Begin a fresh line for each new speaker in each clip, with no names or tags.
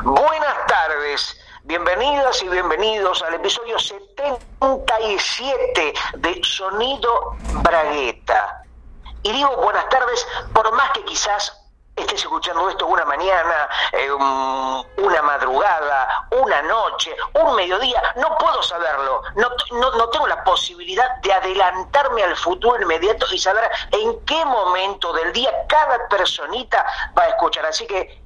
Buenas tardes, bienvenidas y bienvenidos al episodio 77 de Sonido Bragueta. Y digo buenas tardes por más que quizás estés escuchando esto una mañana, eh, una madrugada, una noche, un mediodía, no puedo saberlo, no, no, tengo la posibilidad de adelantarme al futuro inmediato y saber en qué momento del día cada personita va a escuchar. Así que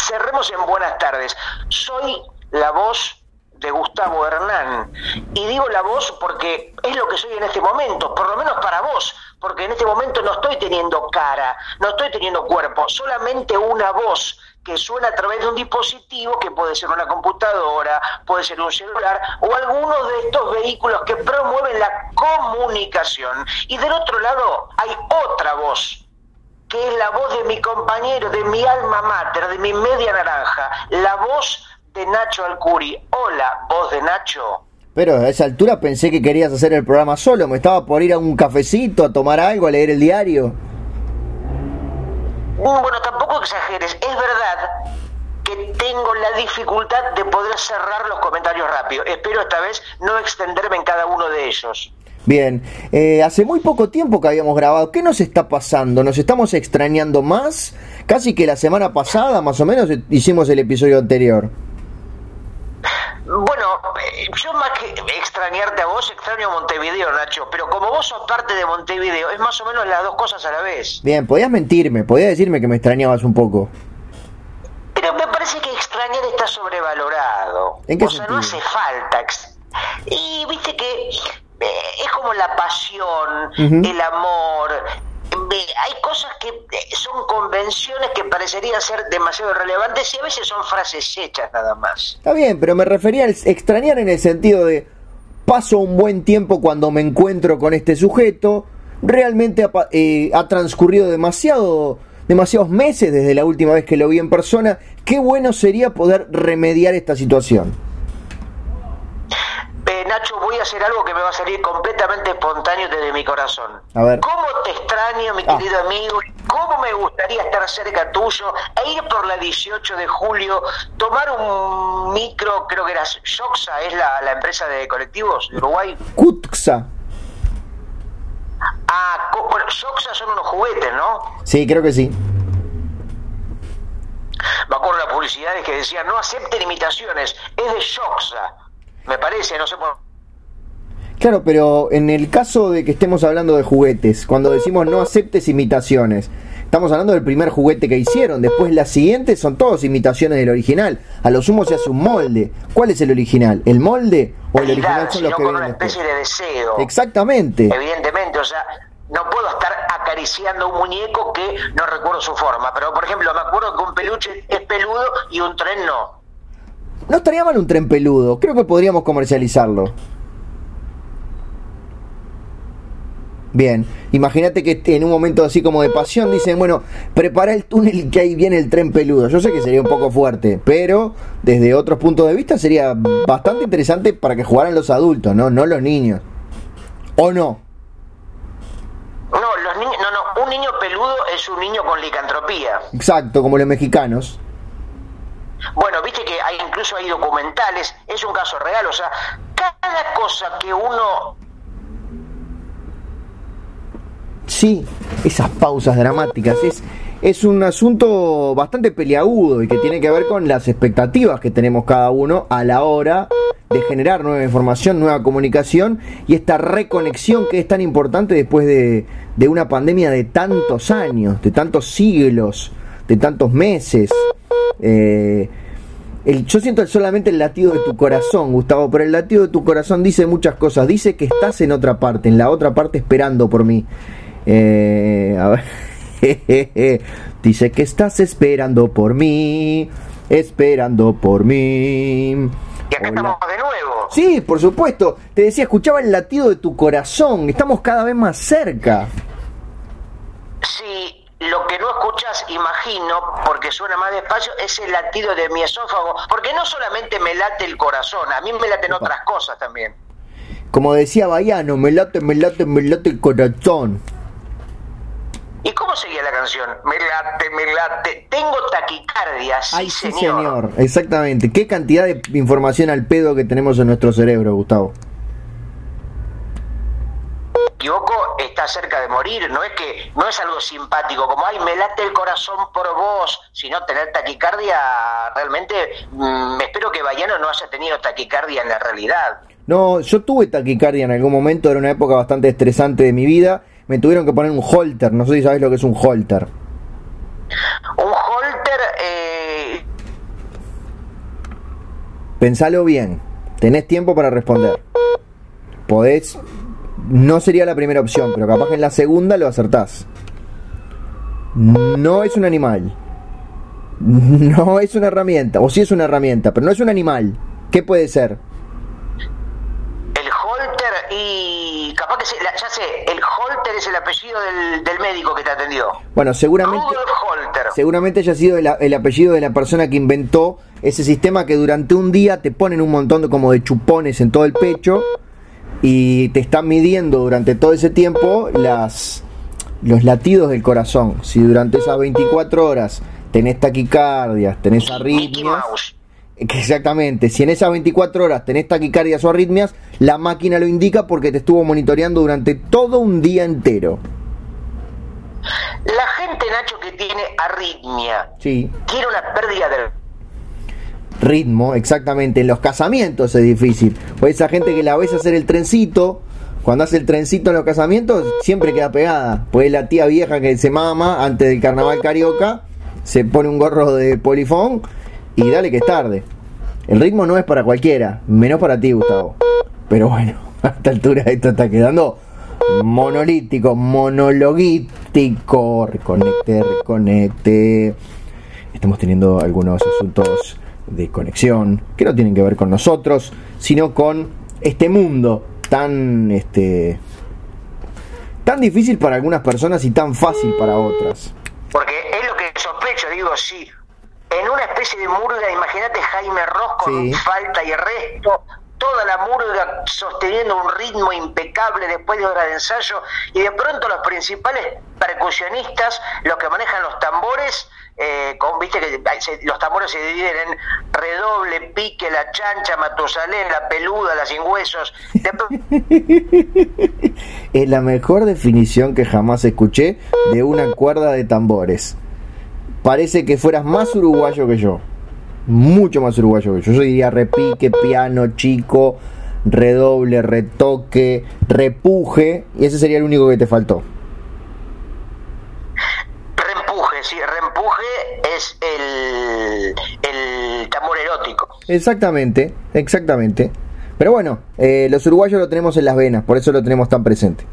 cerremos en buenas tardes. Soy la voz de Gustavo Hernán. Y digo la voz porque es lo que soy en este momento, por lo menos para vos, porque en este momento no estoy teniendo cara, no estoy teniendo cuerpo, solamente una voz que suena a través de un dispositivo que puede ser una computadora, puede ser un celular o alguno de estos vehículos que promueven la comunicación. Y del otro lado hay otra voz que es la voz de mi compañero, de mi alma mater, de mi media naranja, la voz de Nacho Alcuri. Hola, voz de Nacho.
Pero a esa altura pensé que querías hacer el programa solo, me estaba por ir a un cafecito, a tomar algo, a leer el diario.
Bueno, tampoco exageres, es verdad que tengo la dificultad de poder cerrar los comentarios rápido. Espero esta vez no extenderme en cada uno de ellos.
Bien, eh, hace muy poco tiempo que habíamos grabado. ¿Qué nos está pasando? ¿Nos estamos extrañando más? Casi que la semana pasada, más o menos, hicimos el episodio anterior.
Bueno, eh, yo más que extrañarte a vos, extraño a Montevideo, Nacho, pero como vos sos parte de Montevideo, es más o menos las dos cosas a la vez.
Bien, podías mentirme, podías decirme que me extrañabas un poco.
Pero me parece que extrañar está sobrevalorado.
¿En qué
o sea, no hace falta. Y viste que es como la pasión, el amor. Hay cosas que eh, son convenciones que parecerían ser demasiado relevantes y a veces son frases hechas nada más.
Está bien, pero me refería a extrañar en el sentido de paso un buen tiempo cuando me encuentro con este sujeto, realmente ha, eh, ha transcurrido demasiado demasiados meses desde la última vez que lo vi en persona, qué bueno sería poder remediar esta situación.
Nacho, voy a hacer algo que me va a salir completamente espontáneo desde mi corazón.
A ver.
¿Cómo te extraño, mi ah. querido amigo? ¿Cómo me gustaría estar cerca tuyo e ir por la 18 de julio, tomar un micro, creo que era Shoxa, es la, empresa de colectivos de Uruguay?
Cutxa.
Ah, bueno, Shoxa son unos juguetes, ¿no?
Sí, creo que sí.
Me acuerdo de las publicidades que decían, no acepten imitaciones, es de Shoxa me parece, no sé por...
Claro, pero en el caso de que estemos hablando de juguetes, cuando decimos no aceptes imitaciones, estamos hablando del primer juguete que hicieron, después las siguientes son todas imitaciones del original, a lo sumo se hace un molde. ¿Cuál es el original? ¿El molde o el original
son los que con una especie de deseo.
Exactamente.
Evidentemente, o sea, no puedo estar acariciando un muñeco que no recuerdo su forma, pero por ejemplo, me acuerdo que un peluche es peludo y un tren no.
No estaría mal un tren peludo. Creo que podríamos comercializarlo. Bien, imagínate que en un momento así como de pasión dicen, bueno, prepara el túnel que ahí viene el tren peludo. Yo sé que sería un poco fuerte, pero desde otros puntos de vista sería bastante interesante para que jugaran los adultos, ¿no? No los niños. ¿O no?
No, los niños, no, no, un niño peludo es un niño con licantropía.
Exacto, como los mexicanos.
Bueno, viste que hay, incluso hay documentales, es un caso real, o sea, cada cosa que uno...
Sí, esas pausas dramáticas, es, es un asunto bastante peliagudo y que tiene que ver con las expectativas que tenemos cada uno a la hora de generar nueva información, nueva comunicación y esta reconexión que es tan importante después de, de una pandemia de tantos años, de tantos siglos, de tantos meses. Eh, el, yo siento solamente el latido de tu corazón, Gustavo, pero el latido de tu corazón dice muchas cosas. Dice que estás en otra parte, en la otra parte esperando por mí. Eh, a ver. dice que estás esperando por mí, esperando por mí.
Y acá estamos de nuevo.
Sí, por supuesto. Te decía, escuchaba el latido de tu corazón. Estamos cada vez más cerca.
Sí, lo que no escuchas, imagino, porque suena más despacio, es el latido de mi esófago, porque no solamente me late el corazón, a mí me laten otras cosas también.
Como decía Bayano, me late, me late, me late el corazón.
¿Y cómo seguía la canción? Me late, me late. Tengo taquicardia, sí,
Ay, sí, señor. Exactamente. ¿Qué cantidad de información al pedo que tenemos en nuestro cerebro, Gustavo?
equivoco, está cerca de morir. No es que no es algo simpático, como ay, me late el corazón por vos, sino tener taquicardia. Realmente, mm, me espero que Bayano no haya tenido taquicardia en la realidad.
No, yo tuve taquicardia en algún momento, era una época bastante estresante de mi vida. Me tuvieron que poner un holter, no sé si sabes lo que es un holter.
Un holter, eh...
Pensalo bien, tenés tiempo para responder. Podés no sería la primera opción, pero capaz que en la segunda lo acertás. No es un animal. No es una herramienta. O sí es una herramienta, pero no es un animal. ¿Qué puede ser?
El holter y... Capaz que ya sé, el holter es el apellido del, médico que te atendió.
Bueno, seguramente... Seguramente haya sido el, el, apellido de la persona que inventó ese sistema que durante un día te ponen un montón de como de chupones en todo el pecho y te están midiendo durante todo ese tiempo las, los latidos del corazón. Si durante esas 24 horas tenés taquicardias, tenés arritmias. Exactamente, si en esas 24 horas tenés taquicardias o arritmias, la máquina lo indica porque te estuvo monitoreando durante todo un día entero.
La gente, Nacho, que tiene arritmia,
sí.
quiere una pérdida del
ritmo, exactamente. En los casamientos es difícil. O esa gente que la ves hacer el trencito, cuando hace el trencito en los casamientos, siempre queda pegada. Pues la tía vieja que se mama antes del carnaval carioca, se pone un gorro de polifón y dale que es tarde. El ritmo no es para cualquiera, menos para ti, Gustavo. Pero bueno, a esta altura esto está quedando monolítico, monologítico. Reconecte, reconecte. Estamos teniendo algunos asuntos de conexión que no tienen que ver con nosotros, sino con este mundo tan este tan difícil para algunas personas y tan fácil para otras.
Porque es lo que sospecho, digo, sí. En una especie de murga, imagínate Jaime Ross con falta y resto, toda la murga sosteniendo un ritmo impecable después de hora de ensayo, y de pronto los principales percusionistas, los que manejan los tambores, eh, con, viste que los tambores se dividen en redoble, pique, la chancha, matusalén, la peluda, la sin huesos.
es la mejor definición que jamás escuché de una cuerda de tambores. Parece que fueras más uruguayo que yo. Mucho más uruguayo que yo. Yo diría repique, piano, chico, redoble, retoque, repuje. Y ese sería el único que te faltó.
es el, el tambor erótico.
Exactamente, exactamente. Pero bueno, eh, los uruguayos lo tenemos en las venas, por eso lo tenemos tan presente.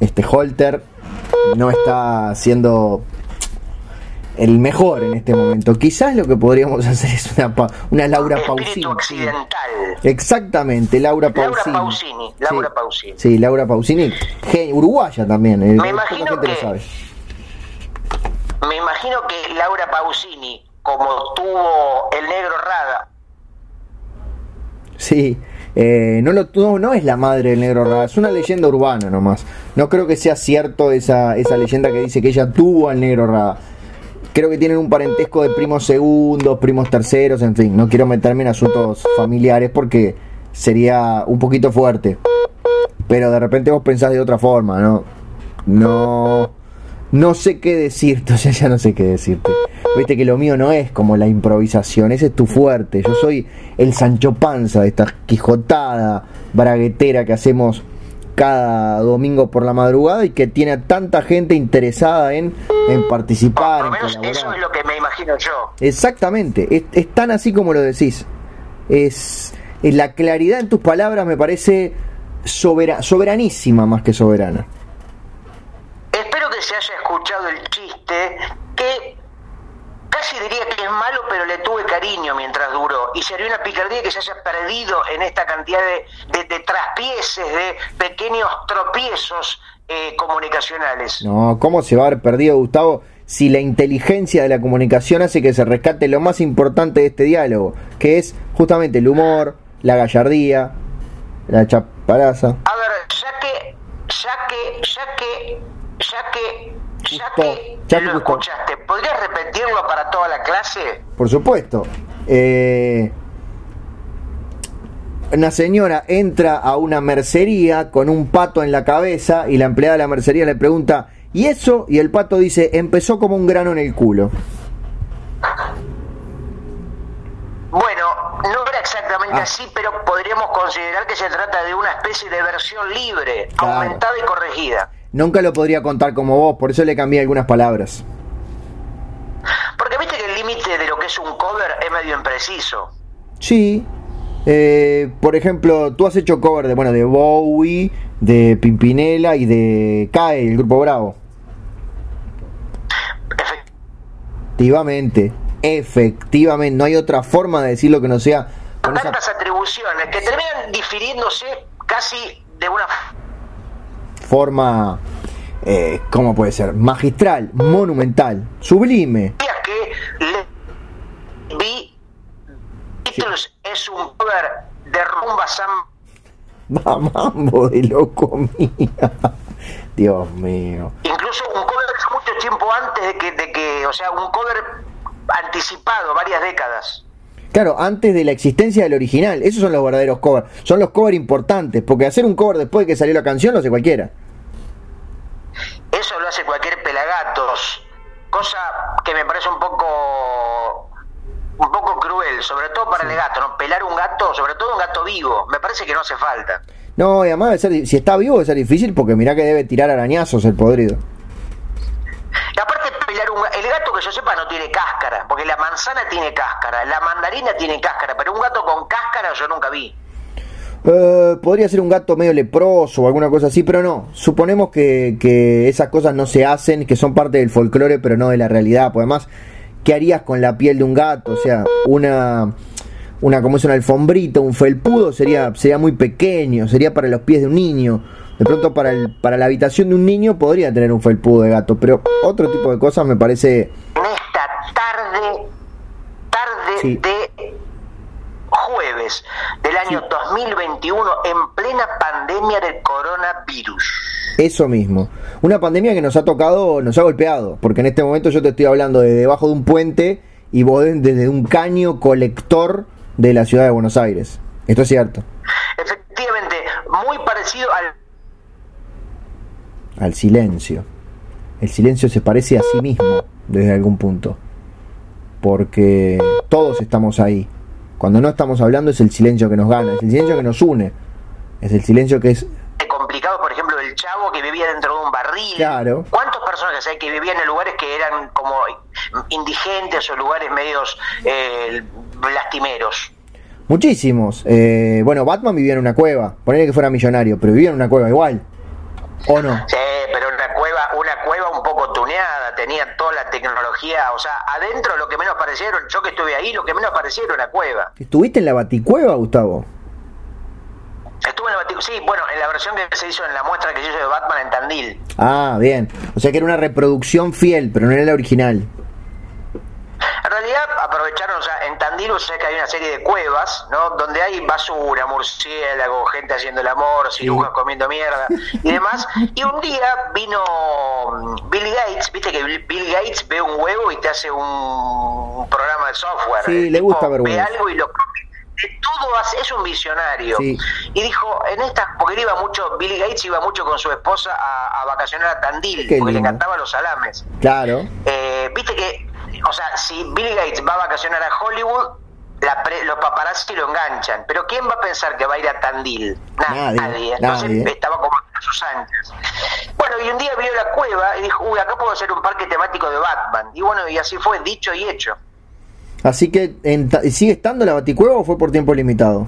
Este Holter no está siendo el mejor en este momento. Quizás lo que podríamos hacer es una, una Laura Pausini.
accidental.
Exactamente, Laura Pausini.
Laura Pausini. Laura sí, Pausini.
Sí, Laura Pausini. uruguaya también.
Eh, me imagino que. Me imagino que Laura Pausini, como tuvo el negro Rada.
Sí. Eh, no, no, no, es la madre del negro Rada, es una leyenda urbana nomás. No creo que sea cierto esa, esa leyenda que dice que ella tuvo al negro Rada creo que tienen un parentesco de primos segundos, primos terceros, en fin, no quiero meterme en asuntos familiares porque sería un poquito fuerte. Pero de repente vos pensás de otra forma, ¿no? No no sé qué decirte, o sea, ya no sé qué decirte. Viste que lo mío no es como la improvisación, ese es tu fuerte. Yo soy el Sancho Panza de esta quijotada braguetera que hacemos cada domingo por la madrugada y que tiene tanta gente interesada en, en participar.
Por lo menos eso es lo que me imagino yo.
Exactamente, es, tan así como lo decís. Es, es, la claridad en tus palabras me parece soberanísima más que soberana.
Se haya escuchado el chiste que casi diría que es malo, pero le tuve cariño mientras duró. Y sería una picardía que se haya perdido en esta cantidad de, de, traspieces, de pequeños tropiezos eh, comunicacionales.
No, ¿cómo se va a haber perdido, Gustavo? Si la inteligencia de la comunicación hace que se rescate lo más importante de este diálogo, que es justamente el humor, la gallardía, la chaparaza.
A ver, ya que, ya que, ya que, ya que
ya me
lo escuchaste, ¿podrías repetirlo para toda la clase?
Por supuesto. Eh, una señora entra a una mercería con un pato en la cabeza y la empleada de la mercería le pregunta, ¿y eso? Y el pato dice, empezó como un grano en el culo.
Bueno, no era exactamente
Ah.
así, pero podríamos considerar que se trata de una especie de versión libre,
Claro.
aumentada y corregida.
Nunca lo podría contar como vos, por eso le cambié algunas palabras.
Porque viste que el límite de lo que es un cover es medio impreciso.
Sí. eh, por ejemplo, tú has hecho cover de, bueno, de Bowie, de Pimpinela y de CAE, el grupo Bravo.
Efe-
Efectivamente, efectivamente, no hay otra forma de decirlo que no sea con esa
tantas atribuciones que terminan difiriéndose casi de una
forma, eh, ¿cómo puede ser? Magistral, monumental, sublime.
que le vi Beatles es un cover de rumba Sam
Mambo de loco mía. Dios mío.
incluso un cover mucho tiempo antes de que, de que o sea un cover anticipado varias décadas
Claro, antes de la existencia del original, esos son los verdaderos covers. Son los covers importantes, porque hacer un cover después de que salió la canción lo hace cualquiera.
eso lo hace cualquier pelagatos cosa que me parece un poco un poco cruel sobre todo para el gato no pelar un gato sobre todo un gato vivo me parece que no hace falta
No, y además debe ser, si está vivo debe ser difícil porque mirá que debe tirar arañazos el podrido.
Aparte pelar un el gato que yo sepa no tiene cáscara, porque la manzana tiene cáscara, la mandarina tiene cáscara, pero un gato con cáscara yo nunca vi.
Eh, podría ser un gato medio leproso o alguna cosa así, pero no. Suponemos que, que esas cosas no se hacen, que son parte del folclore, pero no de la realidad. Pues además, ¿qué harías con la piel de un gato? O sea, una, una como es una alfombrita, un felpudo sería, sería muy pequeño, sería para los pies de un niño. De pronto para, el, para la habitación de un niño podría tener un felpudo de gato, pero otro tipo de cosas me parece...
En esta tarde, tarde
Sí.
de jueves del año 2021, en plena pandemia del coronavirus.
Eso mismo. Una pandemia que nos ha tocado, nos ha golpeado, porque en este momento yo te estoy hablando de debajo de un puente y vos de- desde un caño colector de la ciudad de Buenos Aires. Esto es cierto.
Efectivamente, muy parecido al
Al silencio. El silencio se parece a sí mismo desde algún punto. Porque todos estamos ahí. Cuando no estamos hablando es el silencio que nos gana, es el silencio que nos une. Es el silencio que es...
complicado, por ejemplo, el chavo que vivía dentro de un barril.
Claro.
¿Cuántos personajes hay que vivían en lugares que eran como indigentes o lugares medios eh, lastimeros?
Muchísimos. Eh, bueno, Batman vivía en una cueva. Ponele que fuera millonario, pero vivía en una cueva igual. ¿O no?
Sí, pero una cueva, una cueva un poco tuneada, tenía toda la tecnología, o sea, adentro lo que menos parecieron, yo que estuve ahí, lo que menos parecía era una cueva.
¿Estuviste en la baticueva, Gustavo?
Estuve en la Bati- sí, bueno, en la versión que se hizo en la muestra que se hizo de Batman en Tandil.
Ah, bien. O sea que era una reproducción fiel, pero no era la original.
En realidad aprovecharon, o sea, en Tandil o sea que hay una serie de cuevas, ¿no? Donde hay basura, murciélago, gente haciendo el amor, cirujas comiendo mierda y demás. Y un día vino mm, Bill Gates, viste que Bill Gates ve un huevo y te hace un, programa de software.
Sí, le gusta ver
Ve algo y lo de todo hace, es un visionario.
Sí.
Y dijo, en esta, porque él iba mucho, Bill Gates iba mucho con su esposa a, a vacacionar a Tandil,
Qué
porque le
lindo.
encantaban los salames.
Claro.
Eh, Viste que, o sea, si Bill Gates va a vacacionar a Hollywood, la pre- los paparazzi lo enganchan. Pero ¿quién va a pensar que va a ir a Tandil? Na-
Nadie,
Entonces
nadie.
estaba como a sus anchas. Bueno, y un día vio la cueva y dijo, uy, acá puedo hacer un parque temático de Batman. Y bueno, y así fue, dicho y hecho.
Así que, en ¿sigue estando la baticueva o fue por tiempo limitado?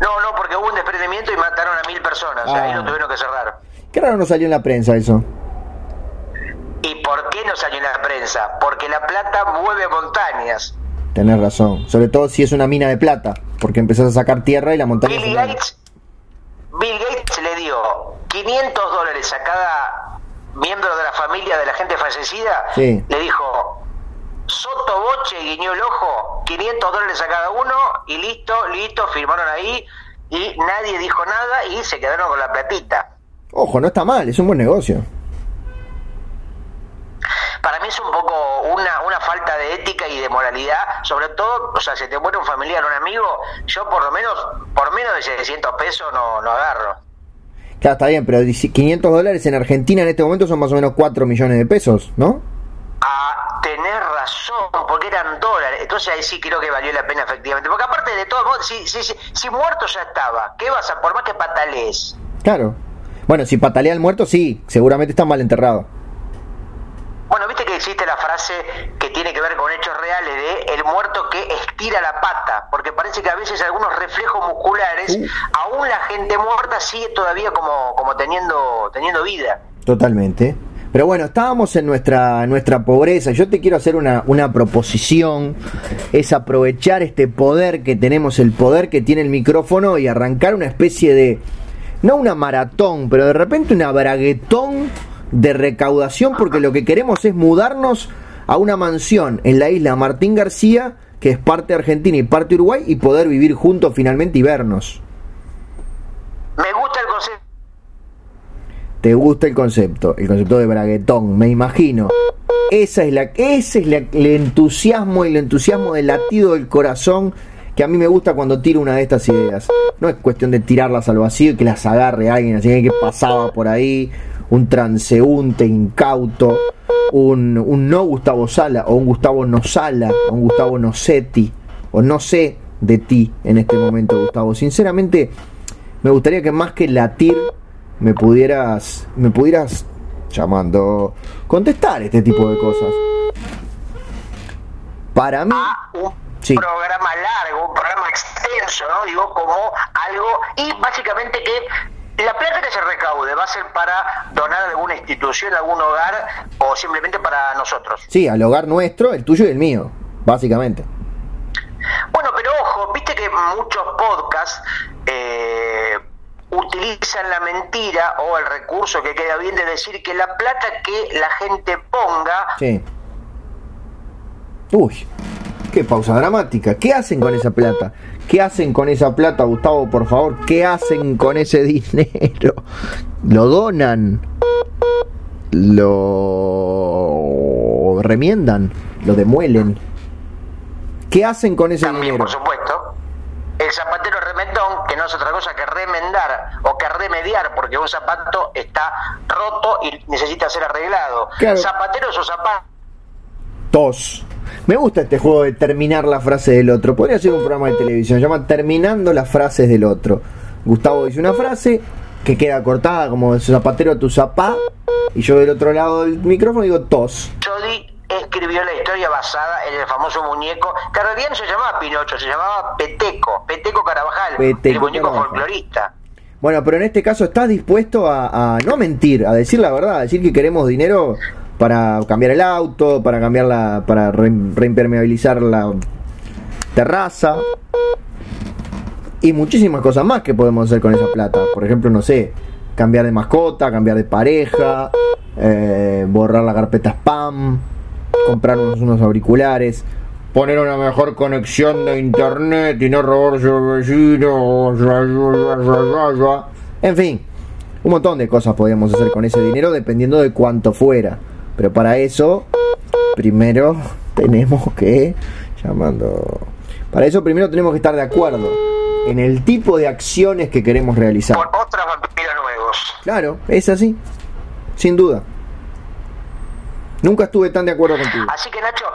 No, no, porque hubo un desprendimiento y mataron a mil personas. Ahí
Ah.
lo tuvieron que cerrar.
Qué raro no salió en la prensa eso.
¿Y por qué no salió en la prensa? Porque la plata mueve montañas.
Tenés razón. Sobre todo si es una mina de plata. Porque empezás a sacar tierra y la montaña
Bill. Gates, Bill Gates le dio 500 dólares a cada miembro de la familia de la gente fallecida.
Sí.
Le dijo, Soto Boche guiñó el ojo, 500 dólares a cada uno y listo, listo, firmaron ahí y nadie dijo nada y se quedaron con la platita.
Ojo, no está mal, es un buen negocio.
Mí es un poco una, una falta de ética y de moralidad, sobre todo, o sea, si te muere un familiar o un amigo, yo por lo menos, por menos de 600 pesos no, no agarro.
Claro, está bien, pero 500 dólares en Argentina en este momento son más o menos 4 millones de pesos, ¿no?
A tener razón, porque eran dólares. Entonces ahí sí creo que valió la pena efectivamente. Porque aparte de todo, si, si, si, si muerto ya estaba, ¿qué vas a, por más que patalees?
Claro. Bueno, si patalea el muerto, sí, seguramente está mal enterrado.
Bueno, viste que existe la frase que tiene que ver con hechos reales de el muerto que estira la pata, porque parece que a veces algunos reflejos musculares,
Uh.
aún la gente muerta sigue todavía como, como teniendo, teniendo vida.
Totalmente. Pero bueno, estábamos en nuestra, nuestra pobreza. Yo te quiero hacer una, una proposición. Es aprovechar este poder que tenemos, el poder que tiene el micrófono y arrancar una especie de, no una maratón, pero de repente una braguetón de recaudación porque lo que queremos es mudarnos a una mansión en la isla Martín García, que es parte Argentina y parte Uruguay, y poder vivir juntos finalmente y vernos.
Me gusta el concepto.
¿Te gusta el concepto? El concepto de braguetón, me imagino. Esa es la, ese es la- el entusiasmo y el entusiasmo del latido del corazón que a mí me gusta cuando tiro una de estas ideas. No es cuestión de tirarlas al vacío y que las agarre alguien así que pasaba por ahí, un transeúnte incauto, un, un no Gustavo Sala, o un Gustavo no Sala, o un Gustavo Nocetti, o no sé de ti en este momento, Gustavo. Sinceramente, me gustaría que más que latir me pudieras me pudieras llamando contestar este tipo de cosas para mí
a un
Sí.
programa largo, un programa extenso, ¿no? Digo, como algo, y básicamente que la plata que se recaude va a ser para donar a alguna institución, a algún hogar, o simplemente para nosotros.
sí al hogar nuestro el tuyo y el mío básicamente.
Bueno, pero ojo, viste que muchos podcasts eh, utilizan la mentira o el recurso que queda bien de decir que la plata que la gente ponga
sí. Uy qué pausa dramática qué hacen con esa plata qué hacen con esa plata Gustavo por favor qué hacen con ese dinero lo donan lo remiendan lo demuelen qué hacen con ese
También,
dinero
por supuesto. El zapatero remendón, que no es otra cosa que remendar o que remediar, porque un zapato está roto y necesita ser arreglado.
Claro.
Zapatero es un zapato.
Me gusta este juego de terminar la frase del otro. Podría ser un programa de televisión. Se llama Terminando las frases del otro. Gustavo dice una frase que queda cortada como zapatero tu zapá. Y yo del otro lado del micrófono digo tos.
Jody escribió la historia basada en el famoso muñeco, que en realidad no se llamaba Pinocho, se llamaba Peteco, Peteco Carabajal,
Peteco
el muñeco
Carabajal.
folclorista.
Bueno, pero en este caso estás dispuesto a, a no mentir, a decir la verdad, a decir que queremos dinero para cambiar el auto, para cambiar la, para re- reimpermeabilizar la terraza y muchísimas cosas más que podemos hacer con esa plata. Por ejemplo, no sé, cambiar de mascota, cambiar de pareja, eh, borrar la carpeta spam, comprar unos, unos auriculares, poner una mejor conexión de internet y no robarse al vecino. En fin, un montón de cosas podríamos hacer con ese dinero dependiendo de cuánto fuera. Pero para eso, primero tenemos que llamando. Para eso primero tenemos que estar de acuerdo en el tipo de acciones que queremos realizar.
Por otros vampiros nuevos.
Claro, es así. Sin duda. Nunca estuve tan de acuerdo contigo.
Así que Nacho,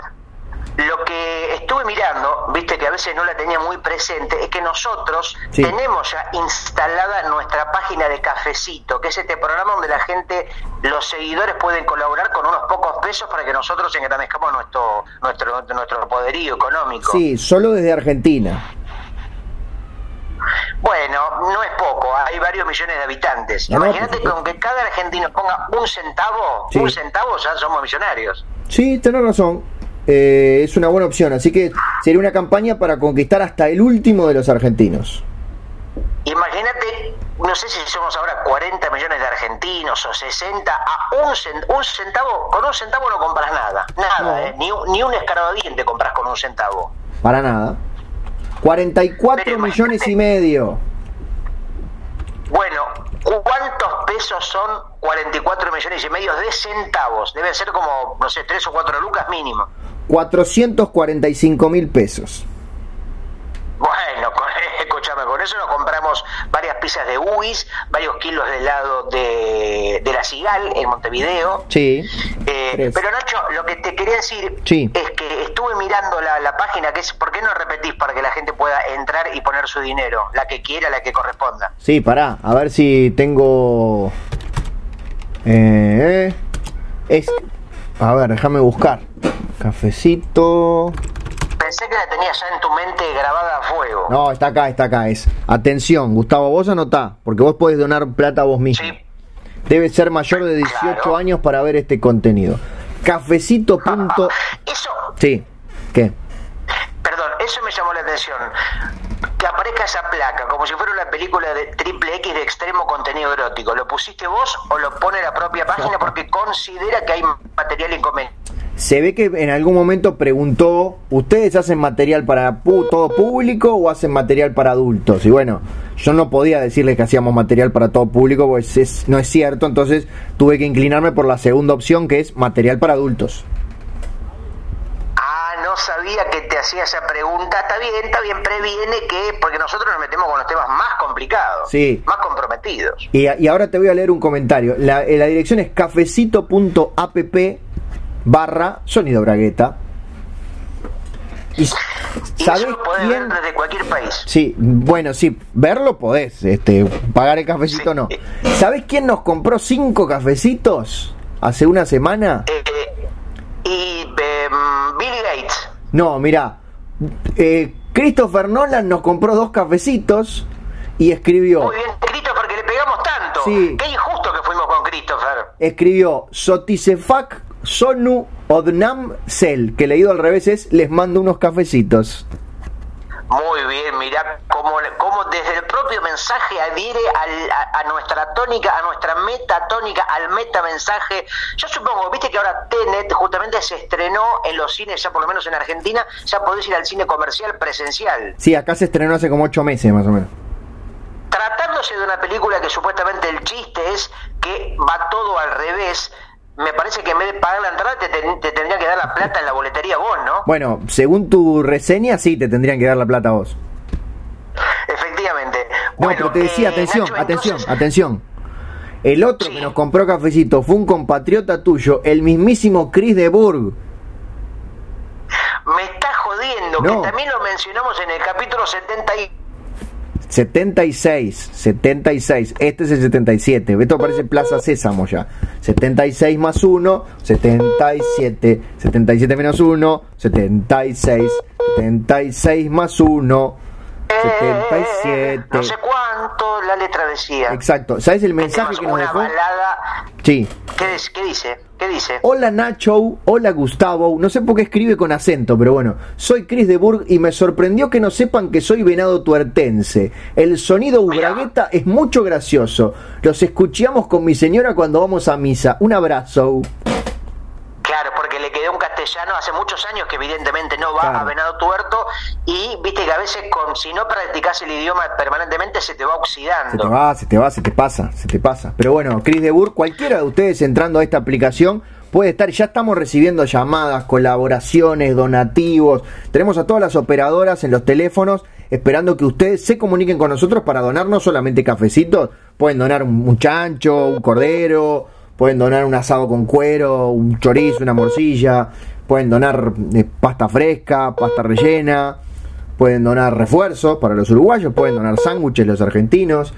lo que estuve mirando, viste que a veces no la tenía muy presente, es que nosotros
Sí.
tenemos ya instalada nuestra página de cafecito, que es este programa donde la gente, los seguidores pueden colaborar con unos pocos pesos para que nosotros engrandezcamos nuestro, nuestro, nuestro poderío económico.
Sí, solo desde Argentina.
Bueno, no es poco, hay varios millones de habitantes.
No, no,
Imagínate
por
que
supuesto.
aunque cada argentino ponga un centavo,
Sí.
un centavo ya somos millonarios.
Sí, tenés razón. Eh, es una buena opción. Así que sería una campaña para conquistar hasta el último de los argentinos.
Imagínate, no sé si somos ahora 40 millones de argentinos o 60, a un, un centavo, con un centavo no compras nada, nada,
No.
eh, ni, un- ni un escarbadiente compras con un centavo.
Para nada. 44
Pero
millones y medio.
Bueno, ¿cuántos pesos pesos son 44 millones y medio de centavos. Deben ser como, no sé, 3 o 4 lucas mínimo.
445 mil pesos.
Bueno, con, escúchame, con eso nos compramos varias pizzas de Uis, varios kilos de helado de, de la Cigal en Montevideo.
Sí.
Eh, pero Nacho, lo que te quería decir
Sí.
es que estuve mirando la, la página, que es, ¿por qué no repetís para que la gente pueda entrar y poner su dinero? La que quiera, la que corresponda.
Sí, pará, a ver si tengo. Eh, es. A ver, déjame buscar. Cafecito.
Pensé que la tenías ya en tu mente grabada a fuego.
No, está acá, está acá. Es. Atención, Gustavo, vos anotá, porque vos podés donar plata vos mismo.
Sí.
Debe ser mayor de 18
Claro.
años para ver este contenido. Cafecito. punto-
Eso,
Sí, ¿qué?
perdón, eso me llamó la atención. Que aparezca esa placa, como si fuera una película de triple X de extremo contenido erótico. ¿Lo pusiste vos o lo pone la propia página porque considera que hay material inconveniente?
Se ve que en algún momento preguntó, ¿ustedes hacen material para pu- todo público o hacen material para adultos? Y bueno, yo no podía decirles que hacíamos material para todo público, pues es, no es cierto, entonces tuve que inclinarme por la segunda opción que es material para adultos.
Ah, no sabía que te hacía esa pregunta. Está bien, está bien, previene que, porque nosotros nos metemos con los temas más complicados,
Sí.
más comprometidos.
Y, y ahora te voy a leer un comentario. La, eh, la dirección es cafecito.app barra sonido bragueta. Y,
Y
¿Sabés
eso lo podés
quién?
ver desde cualquier país.
Sí, bueno, sí, verlo podés, este, pagar el cafecito
Sí.
no. ¿Sabés quién nos compró cinco cafecitos hace una semana?
Eh, eh, y em, Bill Gates.
No, mirá, eh, Christopher Nolan nos compró dos cafecitos y escribió,
Muy bien, Christopher, que le pegamos tanto.
Sí.
Qué injusto que fuimos con Christopher.
escribió Sotisefak Sonu Odnam Sel, que leído al revés es les mando unos cafecitos.
Muy bien, mirá cómo, cómo desde el propio mensaje adhiere al- a, a nuestra tónica, a nuestra metatónica, al metamensaje. Yo supongo, viste que ahora Tenet justamente se estrenó en los cines, ya por lo menos en Argentina, ya podés ir al cine comercial presencial.
Sí, acá se estrenó hace como ocho meses más o menos.
Tratándose de una película que supuestamente el chiste es que va todo al revés, me parece que en vez de pagar la entrada te, te tendría que dar la plata en la boletería vos, ¿no?
Bueno, según tu reseña, sí, te tendrían que dar la plata a vos.
Efectivamente.
No,
Bueno,
pero te decía,
eh,
atención,
Nacho,
atención,
entonces-
atención. El otro
Sí.
que nos compró cafecito fue un compatriota tuyo, el mismísimo Chris de Burg.
Me está jodiendo,
No.
que también lo mencionamos en el capítulo 70 y...
76, 76. Este es el 77. Esto parece Plaza Sésamo ya. 76 más 1, 77. 77 menos 1, 76. 76 más 1, 77.
No sé cuánto la letra decía.
Exacto. ¿Sabes el mensaje que nos
una
dejó?
balada...
Sí.
¿Qué, qué dice? ¿Qué dice?
Hola Nacho, hola Gustavo, no sé por qué escribe con acento, pero bueno, soy Chris de Burg y me sorprendió que no sepan que soy venado tuertense. El sonido ubragueta es mucho gracioso. Los escuchamos con mi señora cuando vamos a misa. Un abrazo.
Le quedó un castellano hace muchos años que evidentemente no va
Claro.
a Venado Tuerto y viste que a veces con si no practicas el idioma permanentemente se te va
Se
oxidando.
te va, se te va, se te pasa, se te pasa. Pero bueno, Chris de Burg, cualquiera de ustedes entrando a esta aplicación puede estar, ya estamos recibiendo llamadas, colaboraciones, donativos. Tenemos a todas las operadoras en los teléfonos esperando que ustedes se comuniquen con nosotros para donar no solamente cafecitos, pueden donar un chancho, un cordero, pueden donar un asado con cuero, un chorizo, una morcilla, pueden donar eh, pasta fresca, pasta rellena, pueden donar refuerzos para los uruguayos, pueden donar sándwiches los argentinos,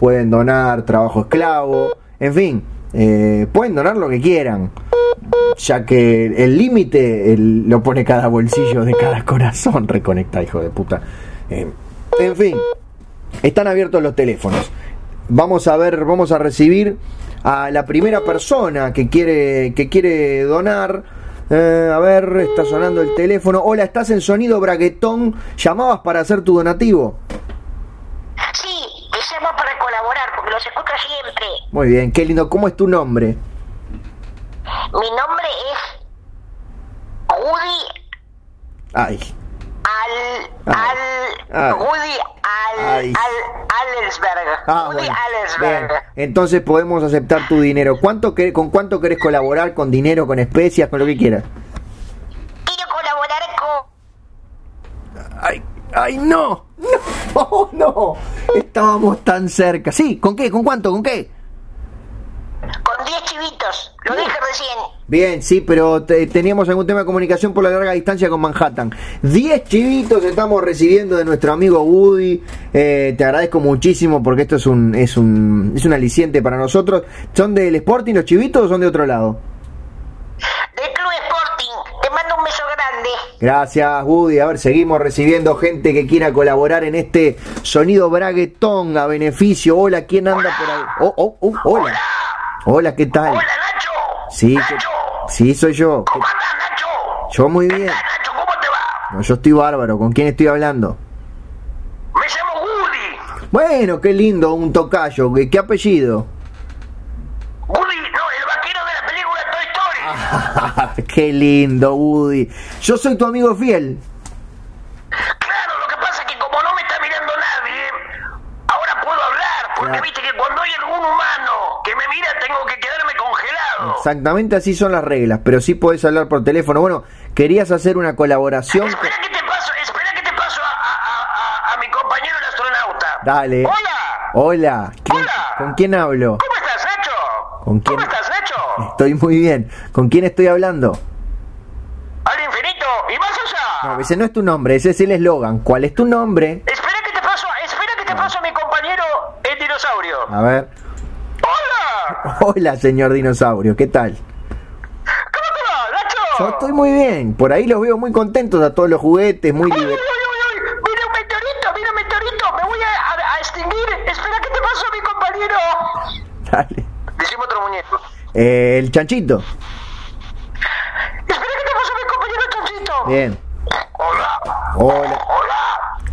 pueden donar trabajo esclavo, en fin, eh, pueden donar lo que quieran, ya que el límite lo pone cada bolsillo de cada corazón, reconecta, hijo de puta. Eh, en fin, están abiertos los teléfonos. Vamos a ver, vamos a recibir a la primera persona que quiere que quiere donar. Eh, a ver, está sonando el teléfono. Hola, estás en sonido braguetón. ¿Llamabas para hacer tu donativo?
Sí, te llamo para colaborar porque los escucho siempre.
Muy bien, qué lindo. ¿Cómo es tu nombre?
Mi nombre es Woody
Ay,
Al...
Ah.
Al...
Ah.
Woody
Al.
Ah,
Woody
bueno.
Allensberg.
Bien. Entonces podemos aceptar tu dinero. ¿Cuánto ¿Con cuánto querés colaborar? ¿Con dinero, con especias, con lo que quieras?
Quiero colaborar con...
¡Ay! ¡Ay, no! ¡No! ¡No! Estábamos tan cerca. Sí, ¿con qué? ¿Con cuánto? ¿Con qué?
Con 10 chivitos. Lo dije recién.
Bien, sí, pero te- teníamos algún tema de comunicación por la larga distancia con Manhattan. 10 chivitos estamos recibiendo de nuestro amigo Woody. Eh, te agradezco muchísimo porque esto es un, es un es un aliciente para nosotros. ¿Son del Sporting los chivitos o son de otro lado?
Del Club Sporting. Te mando un beso grande.
Gracias, Woody. A ver, seguimos recibiendo gente que quiera colaborar en este sonido braguetón a beneficio. Hola, ¿quién anda por ahí? Oh, oh, oh, hola. Hola, ¿qué tal?
Hola, Nacho.
Sí,
Nacho.
sí, soy yo.
¿Cómo andás, Nacho?
Yo muy
¿Qué
bien.
tal, Nacho? ¿Cómo te va?
No, yo estoy bárbaro. ¿Con quién estoy hablando?
Me llamo Woody.
Bueno, qué lindo, un tocayo. ¿Qué, qué apellido?
Woody, no, el vaquero de la película Toy Story.
qué lindo, Woody. Yo soy tu amigo fiel. Exactamente así son las reglas, pero sí podés hablar por teléfono. Bueno, querías hacer una colaboración.
Espera que te paso, espera que te paso a, a- a- a- a mi compañero el astronauta.
Dale.
Hola.
Hola. ¿Quién-
Hola.
¿Con quién hablo?
¿Cómo estás, Nacho?
¿Con quién?
¿Cómo estás, Nacho?
Estoy muy bien. ¿Con quién estoy hablando?
Al infinito y más allá.
No, ese no es tu nombre, ese es el eslogan. ¿Cuál es tu nombre?
Espera que te paso, espera que te paso a mi compañero el dinosaurio.
A ver.
Hola.
Señor dinosaurio, ¿qué tal?
¿Cómo te va, Nacho?
Yo estoy muy bien. Por ahí los veo muy contentos a todos los juguetes, muy
uy, mira un meteorito, mira un meteorito, me voy a, a- a extinguir. Espera que te paso a mi compañero.
Dale.
Decime otro muñeco.
Eh, el chanchito.
Espera que te paso a mi compañero Chanchito.
Bien.
Hola.
Hola.
Hola.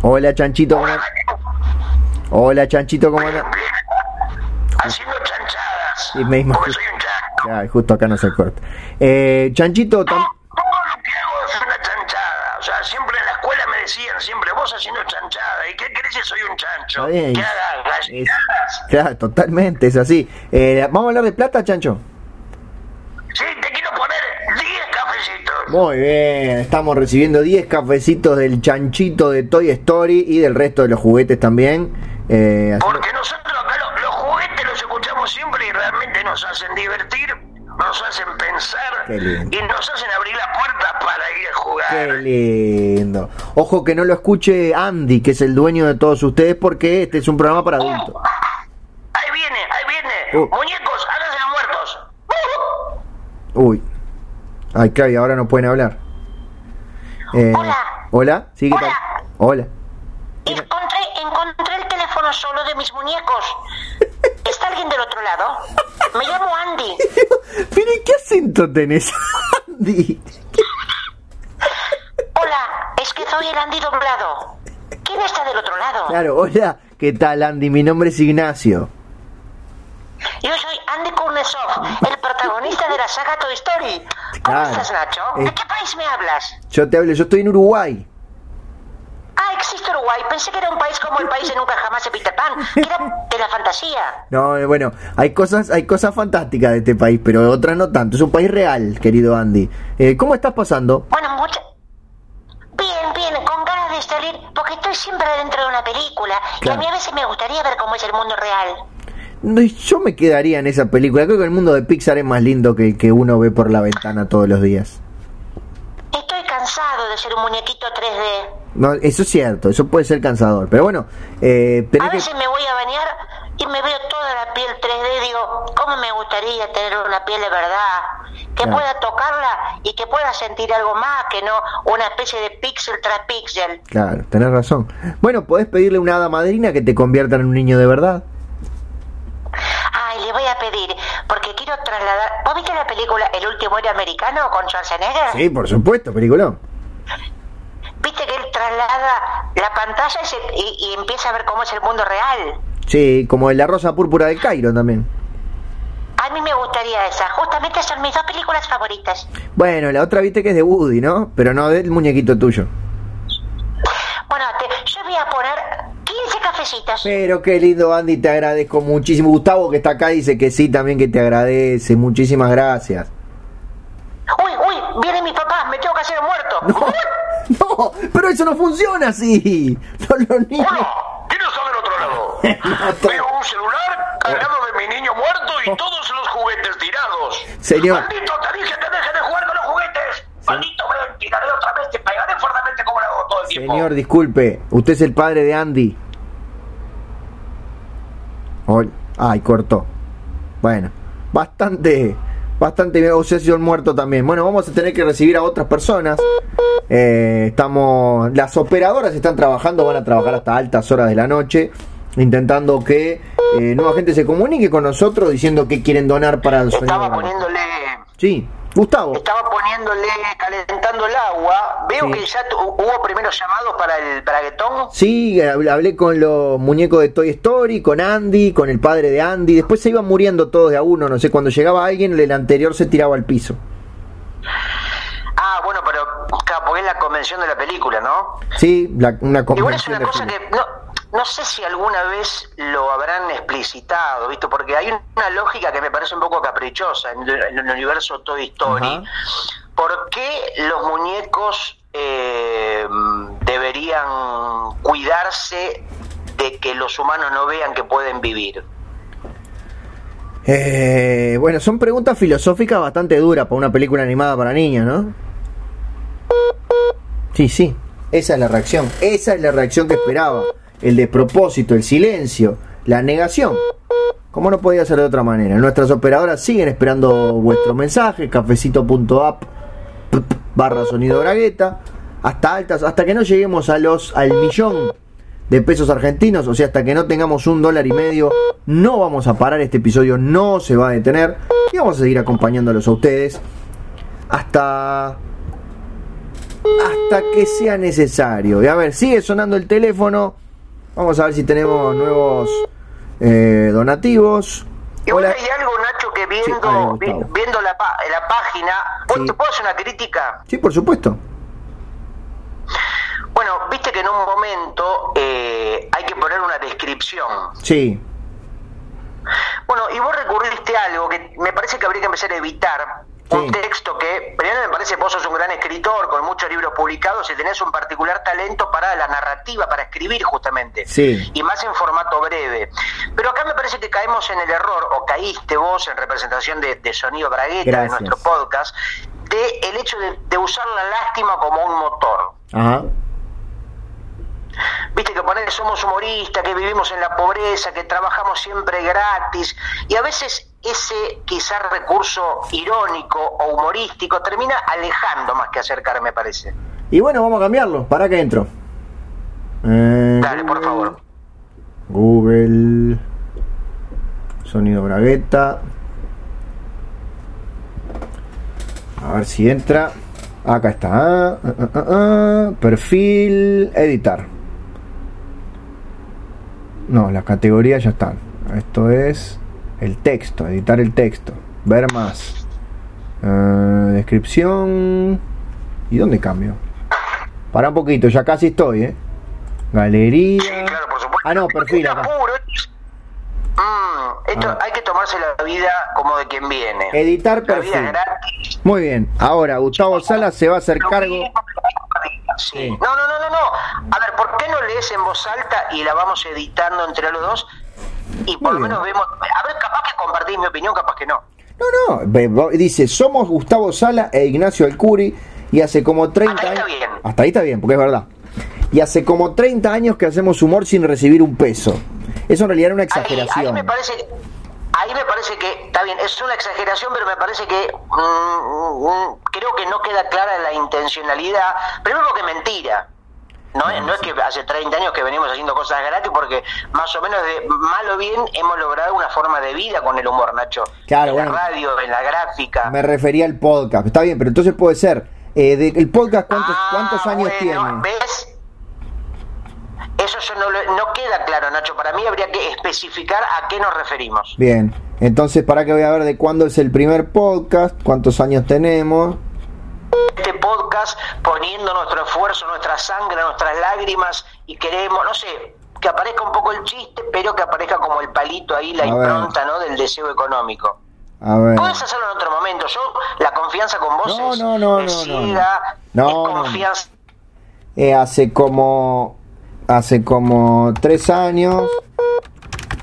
Hola, chanchito. ¿cómo? Hola, chanchito, ¿cómo anda?
Haciendo
Sí, me imagino.
Porque soy un chancho.
Ay, justo acá no se corta. Eh, chanchito,
Todo lo que hago es una chanchada. O sea, siempre en la escuela me decían, siempre vos haciendo chanchada. ¿Y qué crees que soy un chancho?
Está bien.
Que haga
Es-. Claro, totalmente, es así. Eh, ¿Vamos a hablar de plata, chancho?
Sí, te quiero poner 10 cafecitos.
Muy bien, estamos recibiendo 10 cafecitos del chanchito de Toy Story y del resto de los juguetes también. Eh,
Porque nosotros acá lo- los juguetes los escuchamos siempre y realmente nos hacen divertir, nos hacen pensar y nos hacen abrir la puerta para ir a jugar.
Qué lindo. Ojo que no lo escuche Andy, que es el dueño de todos ustedes, porque este es un programa para adultos.
Ahí viene, ahí viene.
Uh.
Muñecos, háganse los muertos.
Uy. Ay, y ahora no pueden hablar. Eh,
Hola.
¿Hola? ¿Sí? ¿Qué tal? Hola.
Encontré, encontré el teléfono solo de mis muñecos. ¿Está alguien del otro lado? Me llamo Andy.
Pero ¿y qué acento tenés, Andy?
Hola, es que soy el Andy doblado. ¿Quién está del otro lado?
Claro, hola. ¿Qué tal, Andy? Mi nombre es Ignacio.
Yo soy Andy Kurnesov, el protagonista de la saga Toy Story. ¿Cómo
Claro.
estás, Nacho?
Eh.
¿De qué país me hablas?
Yo te hablo, yo estoy en Uruguay.
Ah, existe Uruguay. Pensé que era un país como el país de nunca jamás de Peter Pan, que era de la fantasía.
No, eh, bueno, hay cosas, hay cosas fantásticas de este país, pero otras no tanto. Es un país real, querido Andy. Eh, ¿Cómo estás pasando?
Bueno, mucha... Bien, bien, con ganas de salir, porque estoy siempre dentro de una película y a mí a veces me gustaría ver cómo es el mundo real.
Yo me quedaría en esa película. Creo que el mundo de Pixar es más lindo que el que uno ve por la ventana todos los días.
De ser un muñequito 3D.
No, eso es cierto, eso puede ser cansador. Pero bueno, eh,
A
que-
veces me voy a bañar y me veo toda la piel 3D y digo, ¿cómo me gustaría tener una piel de verdad? Que
Claro.
pueda tocarla y que pueda sentir algo más que no una especie de píxel tras píxel.
Claro, tenés razón. Bueno, podés pedirle una hada madrina que te convierta en un niño de verdad.
Ay, le voy a pedir, porque quiero trasladar... ¿Vos viste la película El último héroe americano con Schwarzenegger?
Sí, por supuesto, peliculón.
Viste que él traslada la pantalla y, se- y- y empieza a ver cómo es el mundo real.
Sí, como de la rosa púrpura del Cairo también.
A mí me gustaría esa. Justamente son mis dos películas favoritas.
Bueno, la otra viste que es de Woody, ¿no? Pero no del muñequito tuyo.
Bueno, te- yo voy a poner 15 cafecitos cositas.
Pero qué lindo, Andy, te agradezco muchísimo. Gustavo, que está acá, dice que sí, también que te agradece. Muchísimas gracias.
Uy, uy, viene mi papá, me tengo que hacer muerto.
No, pero eso no funciona así. No, los niños.
Hola, ¿quién está del otro lado? Veo un celular cargado de mi niño muerto y todos los juguetes tirados.
Señor.
Maldito, te dije que deje de jugar con los juguetes. Maldito, me tiraré otra vez, te pegaré fuertemente como lo hago todo el tiempo.
Señor, disculpe. Usted es el padre de Andy. Ay, cortó. Bueno, bastante, bastante bien. O sea, si son muerto también. Bueno, vamos a tener que recibir a otras personas. Eh, estamos, las operadoras están trabajando, van a trabajar hasta altas horas de la noche, intentando que eh, nueva gente se comunique con nosotros diciendo que quieren donar para el.
Estaba poniéndole
Sí, Gustavo.
Estaba poniéndole, calentando el agua. Veo
Sí.
que ya hubo primeros llamados para el braguetón.
Sí, hab- hablé con los muñecos de Toy Story, con Andy, con el padre de Andy. Después se iban muriendo todos de a uno. No sé, cuando llegaba alguien, el anterior se tiraba al piso.
Ah, bueno, pero porque es la convención de la película, ¿no?
Sí, la- una
Igual es
convención
una
de
cosa que no, no sé si alguna vez lo habrán explicitado, ¿visto? Porque hay una lógica que me parece un poco caprichosa en el, en el universo Toy Story. ¿Por qué los muñecos eh, deberían cuidarse de que los humanos no vean que pueden vivir?
Eh, bueno, son preguntas filosóficas bastante duras para una película animada para niños, ¿no? Sí, sí. Esa es la reacción. Esa es la reacción que esperaba. El despropósito, el silencio, la negación. ¿Cómo no podía ser de otra manera? Nuestras operadoras siguen esperando vuestro mensaje, cafecito.app barra sonido bragueta, hasta altas, hasta que no lleguemos a los al millón de pesos argentinos, o sea, hasta que no tengamos un dólar y medio, no vamos a parar, este episodio no se va a detener y vamos a seguir acompañándolos a ustedes hasta hasta que sea necesario. Y a ver, sigue sonando el teléfono. Vamos a ver si tenemos nuevos eh, donativos. Hola.
hay algo, Nacho, que viendo, vi- viendo la, la página, ¿puedo-
Sí.
¿te puedo hacer una crítica?
Sí, por supuesto.
Bueno, viste que en un momento eh, hay que poner una descripción.
Sí.
Bueno, y vos recurriste a algo que me parece que habría que empezar a evitar. Un texto que, primero me parece vos sos un gran escritor con muchos libros publicados y tenés un particular talento para la narrativa, para escribir justamente.
Sí.
Y más en formato breve. Pero acá me parece que caemos en el error, o caíste vos en representación de, de Sonido Bragueta,
Gracias.
de nuestro podcast, de el hecho de, de usar la lástima como un motor.
Ajá.
Viste que poner somos humoristas, que vivimos en la pobreza, que trabajamos siempre gratis y a veces ese quizás recurso irónico o humorístico termina alejando más que acercar, me parece.
Y bueno, vamos a cambiarlo. ¿Para que entro? Eh,
Dale, por favor.
Google. Sonido bragueta. A ver si entra. Acá está. Ah, ah, ah, ah. Perfil. Editar. No, las categorías ya están. Esto es el texto. Editar el texto. Ver más. Eh, descripción. ¿Y dónde cambio? Para un poquito, ya casi estoy, ¿eh? Galería.
Sí, claro, por supuesto.
Ah, no, perfil acá.
esto es- Mm, esto
Ah.
hay que tomarse la vida como de quien viene.
Editar
La vida
perfil. Muy bien. Ahora, Gustavo Sala se va a hacer cargo.
Sí. No, no, no, no, no. A ver, ¿por qué no lees en voz alta y la vamos editando entre los dos? Y por lo menos vemos. A ver, capaz que compartís mi opinión, capaz que no.
No, no. Dice: Somos Gustavo Sala e Ignacio Alcuri. Y hace como 30
Hasta ahí está bien.
Hasta ahí está bien, porque es verdad. Y hace como 30 años que hacemos humor sin recibir un peso. Eso en realidad era una
Ahí,
exageración.
ahí me parece. Ahí me parece que, está bien, es una exageración, pero me parece que mm, mm, creo que no queda clara la intencionalidad. Primero porque es mentira. No, es- no es que hace 30 años que venimos haciendo cosas gratis, porque más o menos de mal o bien hemos logrado una forma de vida con el humor, Nacho.
Claro,
en
bueno.
la radio, en la gráfica.
Me refería al podcast. Está bien, pero entonces puede ser. eh, de- ¿El podcast cuántos,
Ah,
cuántos años
bueno,
tiene?
¿Ves? Eso yo no, lo- no queda claro, Nacho. Para mí habría que especificar a qué nos referimos.
Bien. Entonces, ¿para qué voy a ver de cuándo es el primer podcast? ¿Cuántos años tenemos?
este podcast poniendo nuestro esfuerzo, nuestra sangre, nuestras lágrimas y queremos, no sé, que aparezca un poco el chiste, pero que aparezca como el palito ahí, la
A ver.
impronta, ¿no? Del deseo económico.
A ver.
Puedes hacerlo en otro momento. Yo, la confianza con vos
No,
es,
no, no,
es
no, No, no, no.
confianza.
Eh, hace como. Hace como tres años.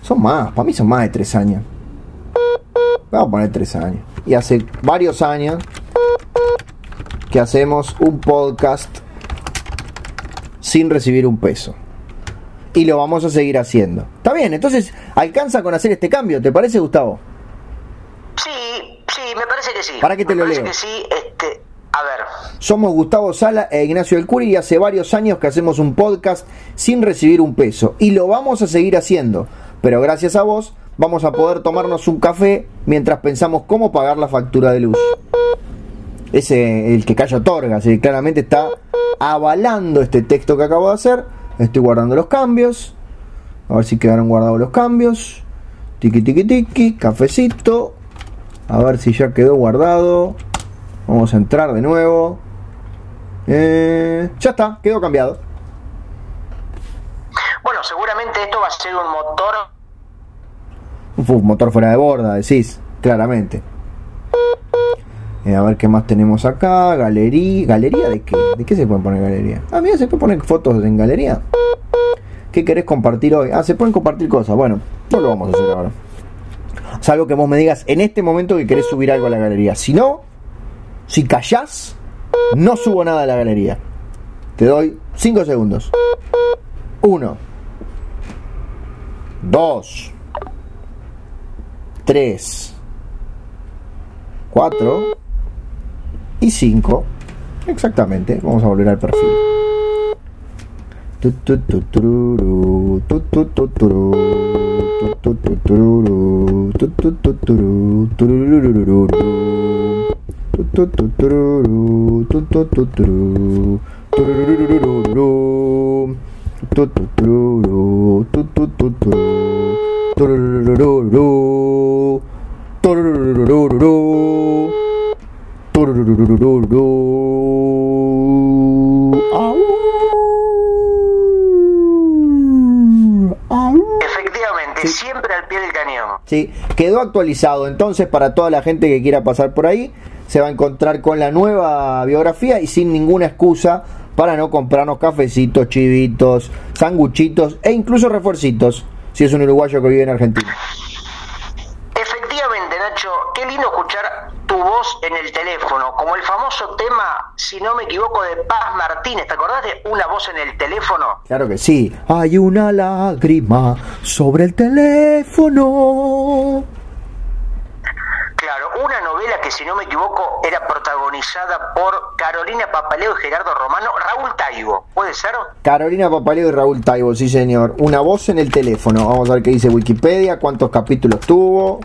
Son más, para mí son más de tres años. Vamos a poner tres años. Y hace varios años que hacemos un podcast sin recibir un peso. Y lo vamos a seguir haciendo. Está bien, entonces alcanza con hacer este cambio, ¿te parece, Gustavo?
Sí, sí, me parece que sí.
¿Para qué te
me
lo
parece
leo?
que sí, este.
Somos Gustavo Sala e Ignacio del Curi y hace varios años que hacemos un podcast sin recibir un peso. Y lo vamos a seguir haciendo. Pero gracias a vos vamos a poder tomarnos un café mientras pensamos cómo pagar la factura de luz. Ese, el que calla otorga, sí, claramente está avalando este texto que acabo de hacer. Estoy guardando los cambios. A ver si quedaron guardados los cambios. Tiki tiki tiki, cafecito. A ver si ya quedó guardado. Vamos a entrar de nuevo. Eh, ya está, quedó cambiado.
Bueno, seguramente esto va a ser un motor.
Uf, motor fuera de borda, decís, claramente. Eh, a ver qué más tenemos acá. Galería. ¿Galería de qué? ¿De qué se puede poner galería? Ah, mira, se puede poner fotos en galería. ¿Qué querés compartir hoy? Ah, se pueden compartir cosas. Bueno, no lo vamos a hacer ahora. Salvo que vos me digas en este momento que querés subir algo a la galería. Si no, si callás, no subo nada a la galería. Te doy 5 segundos. 1 2 3 4 y 5 exactamente. Vamos a volver al perfil
Efectivamente, siempre al pie del cañón.
Sí, quedó actualizado. Entonces, para toda la gente que quiera pasar por ahí, se va a encontrar con la nueva biografía y sin ninguna excusa para no comprarnos cafecitos, chivitos, sanguchitos e incluso refuercitos, si es un uruguayo que vive en Argentina.
Efectivamente, Nacho, qué lindo escuchar tu voz en el teléfono, como el famoso tema, si no me equivoco, de Paz Martínez. ¿Te acordás de una voz en el teléfono?
Claro que sí. Hay una lágrima sobre el teléfono.
Claro, una novela que, si no me equivoco, era protagonizada por Carolina Papaleo y Gerardo Romano, Raúl Taibo, ¿puede ser?
Carolina Papaleo y Raúl Taibo, sí señor. Una voz en el teléfono. Vamos a ver qué dice Wikipedia, cuántos capítulos tuvo.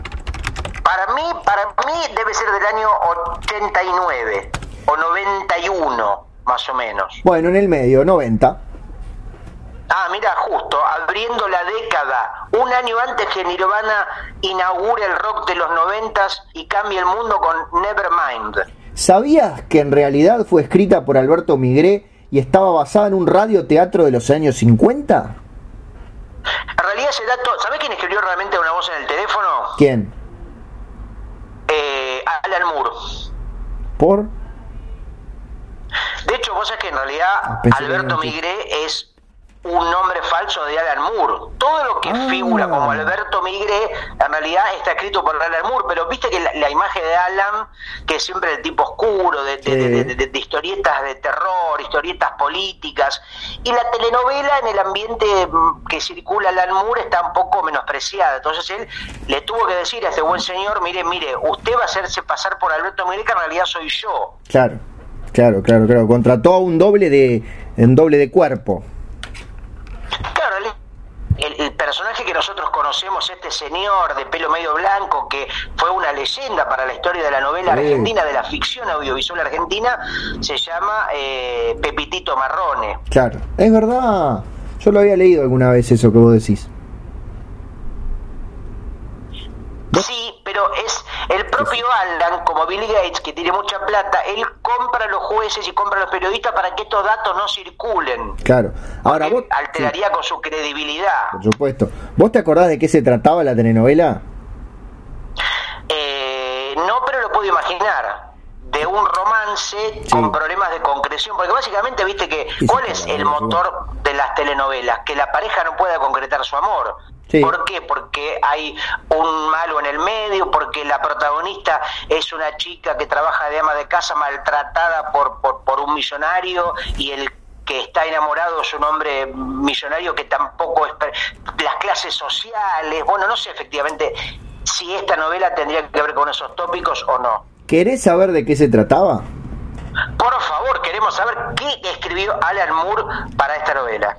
Para mí, para mí debe ser del año 89 o 91, más o menos.
Bueno, en el medio, 90.
Ah, mira, justo, abriendo la década, un año antes que Nirvana inaugure el rock de los noventas y cambie el mundo con Nevermind.
¿Sabías que en realidad fue escrita por Alberto Migré y estaba basada en un radioteatro de los años 50?
En realidad ese dato, ¿sabés quién escribió realmente una voz en el teléfono?
¿Quién?
Eh, Alan Moore.
¿Por?
De hecho, vos sabés que en realidad
Ah,
Alberto Migré es un nombre falso de Alan Moore. Todo lo que
Ah.
figura como Alberto Migré, en realidad está escrito por Alan Moore, pero viste que la, la imagen de Alan, que es siempre el tipo oscuro, de, de-
Sí.
de- de- de- de historietas de terror, historietas políticas, y la telenovela en el ambiente mm, que circula Alan Moore está un poco menospreciada. Entonces él le tuvo que decir a este buen señor, mire, mire, usted va a hacerse pasar por Alberto Migré, que en realidad soy yo.
Claro, claro, claro, claro. Contrató a un doble de, un doble de cuerpo.
Claro, el, el- el personaje que nosotros conocemos, este señor de pelo medio blanco, que fue una leyenda para la historia de la novela argentina, de la ficción audiovisual argentina, se llama eh, Pepitito Marrone.
Claro, es verdad. Yo lo había leído alguna vez eso que vos decís.
Sí, pero es el propio Alan, como Billy Gates, que tiene mucha plata, él compra a los jueces y compra a los periodistas para que estos datos no circulen.
Claro. Ahora vos.
Alteraría con su credibilidad.
Por supuesto. ¿Vos te acordás de qué se trataba la telenovela?
Eh, no, pero lo puedo imaginar de un romance con problemas de concreción, porque básicamente viste que cuál es el motor de las telenovelas, que la pareja no pueda concretar su amor. ¿Por qué? Porque hay un malo en el medio, porque la protagonista es una chica que trabaja de ama de casa maltratada por, por, por un millonario y el que está enamorado es un hombre millonario que tampoco es las clases sociales, bueno, no sé efectivamente si esta novela tendría que ver con esos tópicos o no.
¿Querés saber de qué se trataba?
Por favor, queremos saber qué escribió Alan Moore para esta novela.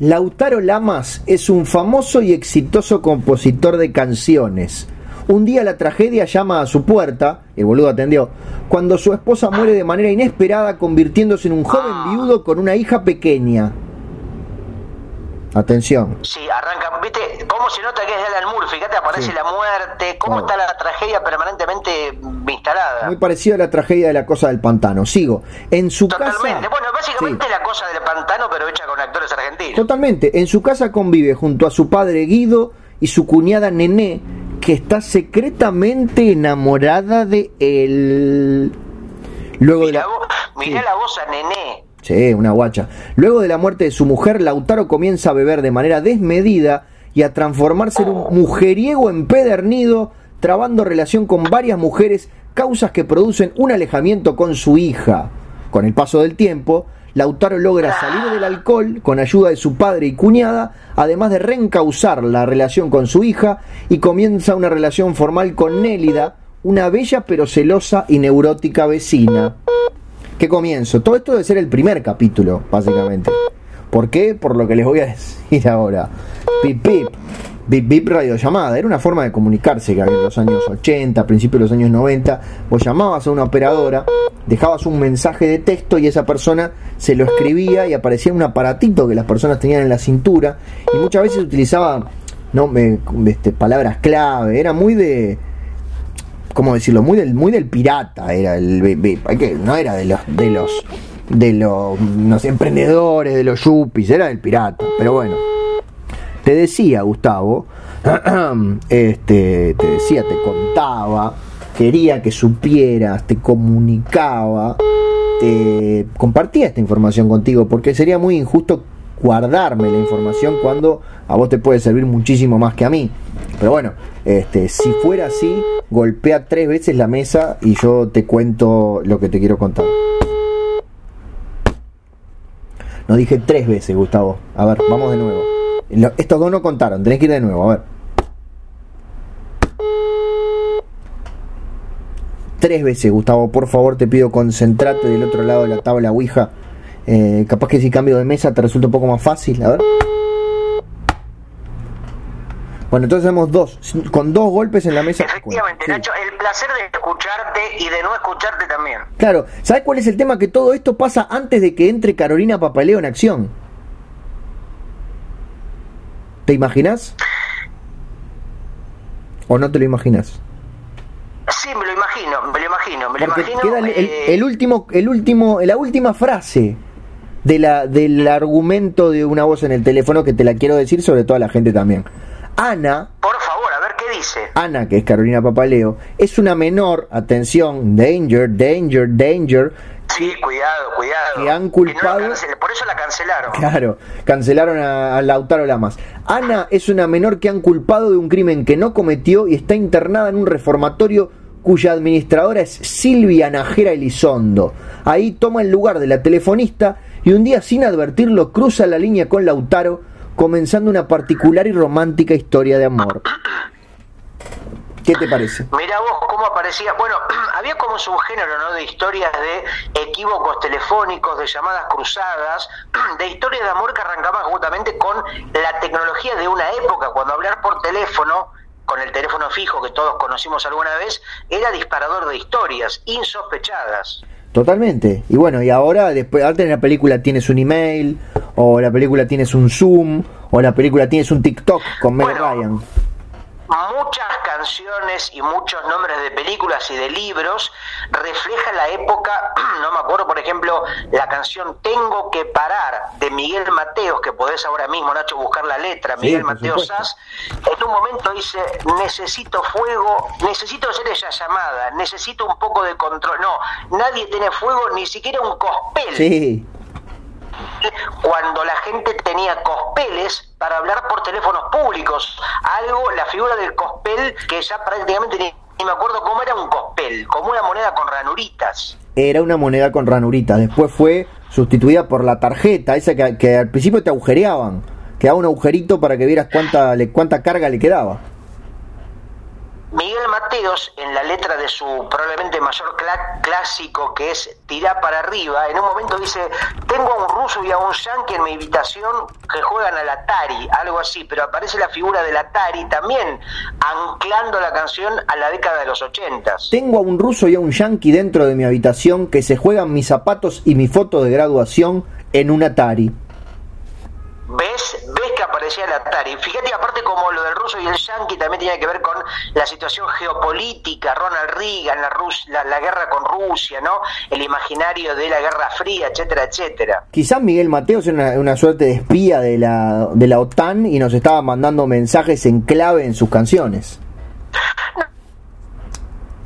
Lautaro Lamas es un famoso y exitoso compositor de canciones. Un día la tragedia llama a su puerta, el boludo atendió, cuando su esposa muere de manera inesperada convirtiéndose en un joven ah. viudo con una hija pequeña. Atención.
Sí, arranca, viste, cómo se nota que es de Alan Moore, fíjate, aparece la muerte, cómo está la tragedia permanentemente instalada.
Muy parecido a la tragedia de la cosa del pantano. Sigo. En su
Totalmente. Bueno, básicamente la cosa del pantano, pero hecha con actores argentinos.
Totalmente. En su casa convive junto a su padre Guido y su cuñada Nené, que está secretamente enamorada de él.
Luego de la... mirá la voz a Nené
Sí, una guacha. Luego de la muerte de su mujer, Lautaro comienza a beber de manera desmedida y a transformarse en un mujeriego empedernido, trabando relación con varias mujeres, causas que producen un alejamiento con su hija. Con el paso del tiempo, Lautaro logra salir del alcohol con ayuda de su padre y cuñada, además de reencauzar la relación con su hija y comienza una relación formal con Nélida, una bella pero celosa y neurótica vecina. ¿Qué comienzo? Todo esto debe ser el primer capítulo, básicamente. ¿Por qué? Por lo que les voy a decir ahora. Pip pip. Bip bip radiollamada. Era una forma de comunicarse que había en los años 80, principios de los años 90. Vos llamabas a una operadora, dejabas un mensaje de texto y esa persona se lo escribía y aparecía un aparatito que las personas tenían en la cintura. Y muchas veces utilizaba no, este, palabras clave. Era muy de ¿cómo decirlo? Muy del, muy del pirata era el que no era de los de los de los emprendedores, de los yuppies, era del pirata, pero bueno. Te decía, Gustavo, este, te decía, te contaba, quería que supieras, te comunicaba, te compartía esta información contigo, porque sería muy injusto guardarme la información cuando a vos te puede servir muchísimo más que a mí. Pero bueno, este, si fuera así, golpea tres veces la mesa y yo te cuento lo que te quiero contar. No dije tres veces, Gustavo. A ver, vamos de nuevo. Estos dos no contaron, tenés que ir de nuevo, a ver. Tres veces, Gustavo, por favor te pido concentrate del otro lado de la tabla Ouija. Eh, capaz que si cambio de mesa te resulta un poco más fácil, a ver. Bueno, entonces hacemos dos, con dos golpes en la mesa.
Efectivamente, Nacho, el placer de escucharte y de no escucharte también.
Claro, ¿sabes cuál es el tema? Que todo esto pasa antes de que entre Carolina Papaleo en acción. ¿Te imaginas? ¿O no te lo imaginas?
Sí, me lo imagino, me lo imagino, me lo imagino.
Queda el, eh, el, último, el último, la última frase de la, del argumento de una voz en el teléfono que te la quiero decir sobre toda la gente también. Ana.
Por favor, a ver qué dice.
Ana, que es Carolina Papaleo, es una menor, atención, danger, danger, danger.
Sí, cuidado, cuidado.
Que han culpado.
por eso la cancelaron.
Claro, cancelaron a, Lautaro Lamas. Ana es una menor que han culpado de un crimen que no cometió y está internada en un reformatorio cuya administradora es Silvia Najera Elizondo. Ahí toma el lugar de la telefonista y un día sin advertirlo cruza la línea con Lautaro comenzando una particular y romántica historia de amor. ¿Qué te parece?
Mira vos cómo aparecía. Bueno, había como un subgénero, ¿no? De historias de equívocos telefónicos, de llamadas cruzadas, de historias de amor que arrancaban justamente con la tecnología de una época, cuando hablar por teléfono, con el teléfono fijo que todos conocimos alguna vez, era disparador de historias insospechadas.
Totalmente. Y bueno, y ahora, después, antes en la película tienes un email, o la película tienes un Zoom, o la película tienes un TikTok con Meg Ryan.
Muchas canciones y muchos nombres de películas y de libros refleja la época, no me acuerdo, por ejemplo, la canción Tengo que parar de Miguel Mateos, que podés ahora mismo, Nacho, buscar la letra, Miguel Mateos Sass, en un momento dice, necesito fuego, necesito hacer esa llamada, necesito un poco de control. No, nadie tiene fuego, ni siquiera un cospel.
Sí
cuando la gente tenía cospeles para hablar por teléfonos públicos. Algo, la figura del cospel, que ya prácticamente ni, me acuerdo cómo era un cospel, como una moneda con ranuritas.
Era una moneda con ranuritas, después fue sustituida por la tarjeta, esa que, que al principio te agujereaban, quedaba un agujerito para que vieras cuánta, cuánta carga le quedaba.
Miguel Mateos, en la letra de su probablemente mayor clásico, que es Tirá para arriba, en un momento dice, tengo a un ruso y a un yankee en mi habitación que juegan al Atari, algo así, pero aparece la figura del Atari también, anclando la canción a la década de los ochentas.
Tengo a un ruso y a un yankee dentro de mi habitación que se juegan mis zapatos y mi foto de graduación en un Atari.
¿Ves? ¿Ves que aparecía el Atari? Fíjate, aparte como lo del ruso y el yankee también tenía que ver con la situación geopolítica, Ronald Reagan, la, la, guerra con Rusia, ¿no? El imaginario de la Guerra Fría, etcétera, etcétera.
Quizás Miguel Mateos era una, suerte de espía de la, de la OTAN y nos estaba mandando mensajes en clave en sus canciones.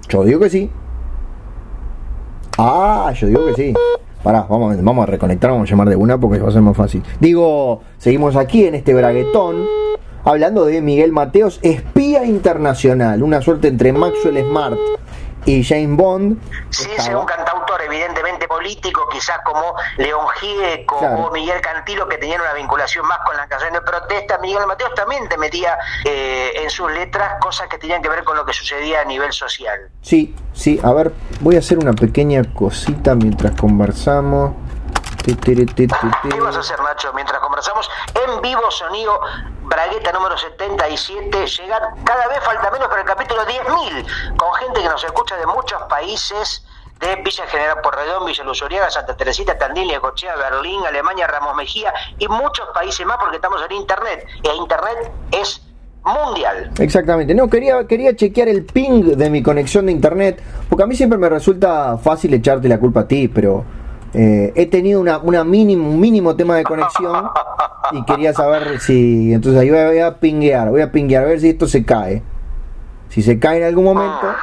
Yo digo que sí. Ah, yo digo que sí. Pará, vamos, vamos a reconectar, vamos a llamar de una porque va a ser más fácil. Digo, seguimos aquí en este braguetón hablando de Miguel Mateos, espía internacional, una suerte entre Maxwell Smart y James Bond.
Sí, es un cantautor evidentemente político, quizás como León Gieco o Miguel Cantilo, que tenían una vinculación más con la canción de protesta. Miguel Mateos también te metía eh, en sus letras cosas que tenían que ver con lo que sucedía a nivel social.
Sí, sí, a ver, voy a hacer una pequeña cosita mientras conversamos.
¿Qué vas a hacer, Nacho? Mientras conversamos en vivo, sonido Bragueta número 77. Llegar, cada vez falta menos para el capítulo 10.000, con gente que nos escucha de muchos países de Villa General Porredón, Villa Luzuriaga, Santa Teresita, Tandil, Cochea, Berlín, Alemania, Ramos Mejía y muchos países más porque estamos en Internet. E Internet es mundial.
Exactamente. No, quería, quería chequear el ping de mi conexión de Internet, porque a mí siempre me resulta fácil echarte la culpa a ti, pero eh, he tenido una, una mínimo, un mínimo tema de conexión y quería saber si. Entonces ahí voy a, pinguear, voy a pinguear a ver si esto se cae. Si se cae en algún momento.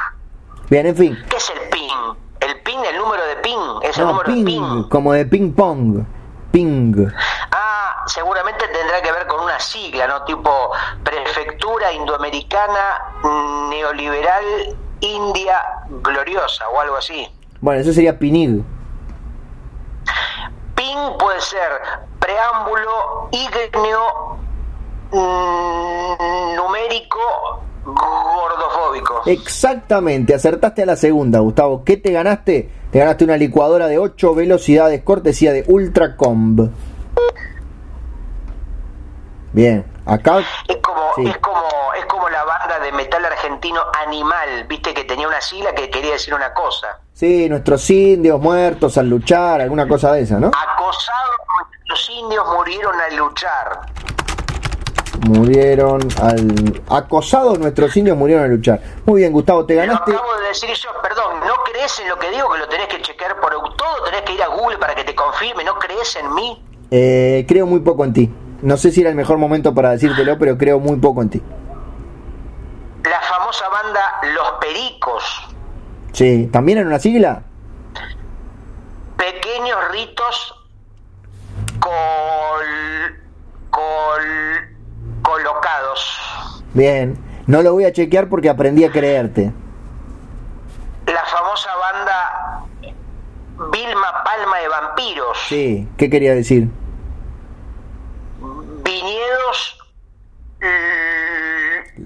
Bien, en fin.
¿Qué es el ping? El ping, el número de ping, es el número de ping.
Como de ping pong. Ping.
Ah, seguramente tendrá que ver con una sigla, ¿no? Tipo Prefectura Indoamericana Neoliberal India Gloriosa o algo así.
Bueno, eso sería PINIG.
PIN puede ser preámbulo ígneo mm, numérico gordofóbico.
Exactamente, acertaste a la segunda, Gustavo. ¿Qué te ganaste? Te ganaste una licuadora de 8 velocidades, cortesía de Ultracomb. Bien, acá.
Es como, como, es como de metal argentino Animal, viste que tenía una sigla que quería decir una cosa.
Sí, nuestros indios muertos al luchar, alguna cosa de esa, ¿no?
Acosados, nuestros indios murieron al luchar.
Murieron al. Acosados nuestros indios murieron al luchar. Muy bien, Gustavo, te ganaste.
Acabo de decir yo, perdón, ¿no crees en lo que digo que lo tenés que chequear por todo? ¿Tenés que ir a Google para que te confirme? ¿No crees en mí?
Eh, creo muy poco en ti. No sé si era el mejor momento para decírtelo, pero creo muy poco en ti.
La famosa banda Los Pericos.
Sí, ¿también en una sigla?
Pequeños ritos col, col, colocados.
Bien, no lo voy a chequear porque aprendí a creerte.
La famosa banda Vilma Palma de Vampiros.
Sí, ¿qué quería decir?
viñedos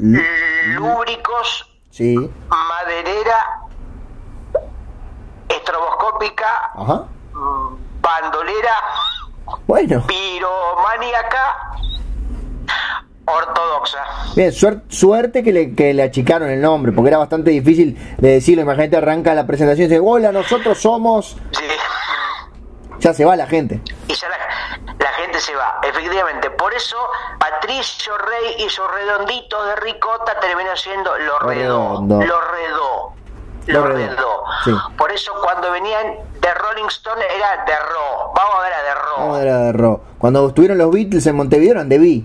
lúbricos,
sí.
maderera, estroboscópica, bandolera,
bueno.
piromaníaca, ortodoxa.
Bien, suerte que le, que le achicaron el nombre, porque era bastante difícil de decirlo. Imagínate, arranca la presentación y dice, hola, nosotros somos...
Sí.
Ya se va la gente.
Y ya la, se va. Efectivamente, por eso Patricio Rey y sus redonditos de ricota terminó siendo lo redó.
Redondo.
Lo redó.
Lo
Lo
redó, sí.
Por eso cuando venían de Rolling Stone era de Ro. Vamos a ver a de Ro.
¿Cómo era de Ro? Cuando estuvieron los Beatles en Montevideo eran de B.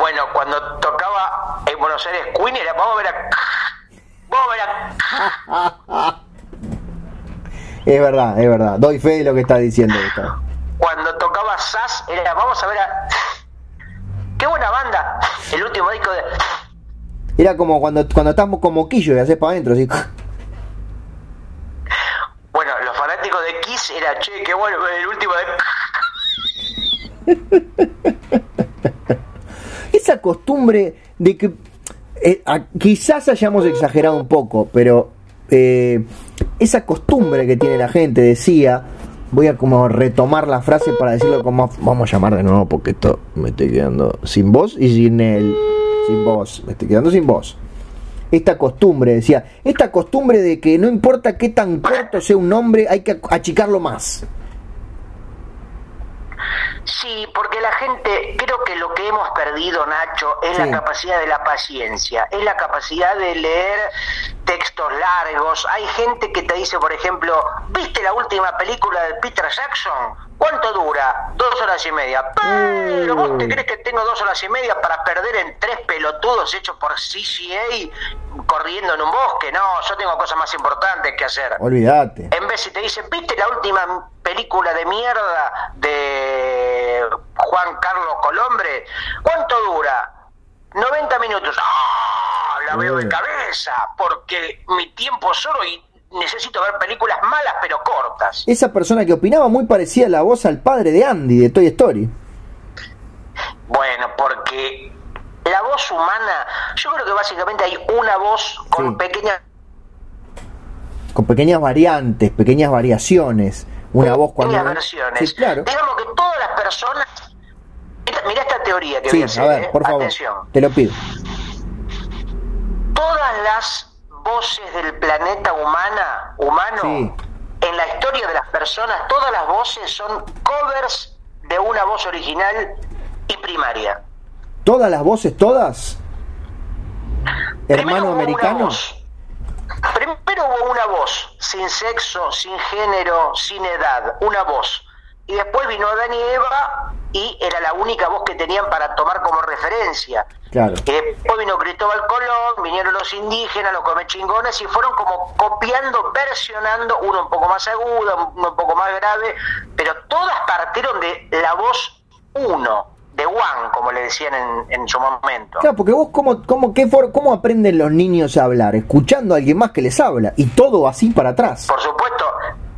Bueno, cuando tocaba en Buenos Aires Queen era vamos a ver a. Vamos a ver a.
Es verdad, es verdad. Doy fe de lo que está diciendo Gustavo.
Cuando tocaba Sass era vamos a ver a. ¡Qué buena banda! El último disco de.
Era como cuando, cuando estamos con moquillo y haces para adentro, así.
Bueno, los fanáticos de Kiss era, che, qué bueno, el último de...
Esa costumbre de que eh, a- quizás hayamos exagerado un poco, pero eh, esa costumbre que tiene la gente, decía, voy a como retomar la frase para decirlo como vamos a llamar de nuevo porque esto me estoy quedando sin voz y sin el sin voz, me estoy quedando sin voz. Esta costumbre, decía, esta costumbre de que no importa qué tan corto sea un nombre, hay que achicarlo más.
Sí, porque la gente, creo que lo que hemos perdido, Nacho, es
Sí.
la capacidad de la paciencia, es la capacidad de leer textos largos. Hay gente que te dice, por ejemplo, ¿viste la última película de Peter Jackson? ¿Cuánto dura? Dos horas y media. Pero vos te crees que tengo dos horas y media para perder en tres pelotudos hechos por CCA corriendo en un bosque. No, yo tengo cosas más importantes que hacer.
Olvídate.
En vez si te dicen, ¿viste la última película de mierda de Juan Carlos Colombre? ¿Cuánto dura? 90 minutos. ¡Ah! La veo de cabeza, porque mi tiempo es oro y necesito ver películas malas pero cortas.
Esa persona que opinaba muy parecía la voz al padre de Andy de Toy Story.
Bueno, porque la voz humana, yo creo que básicamente hay una voz con
Sí.
pequeñas
con pequeñas variantes, pequeñas variaciones. Una voz cuando.
pequeñas versiones.
Sí, claro.
Digamos que todas las personas... Mira, esta teoría que voy
Sí,
a hacer.
a ver,
¿eh?
por favor.
Atención.
Te lo pido.
todas las voces del planeta humana, humano,
Sí.
en la historia de las personas, todas las voces son covers de una voz original y primaria.
Todas las voces, todas. Hermano americano.
Primero hubo una voz, sin sexo, sin género, sin edad, una voz. Y después vino Adán y Eva y era la única voz que tenían para tomar como referencia.
Claro.
Después vino Cristóbal Colón, vinieron los indígenas, los comechingones y fueron como copiando, versionando, uno un poco más aguda, uno un poco más grave, pero todas partieron de la voz uno, de One, como le decían en, en su momento.
Claro, porque vos, ¿cómo, cómo, qué for- ¿cómo aprenden los niños a hablar? Escuchando a alguien más que les habla. Y todo así para atrás.
Por supuesto,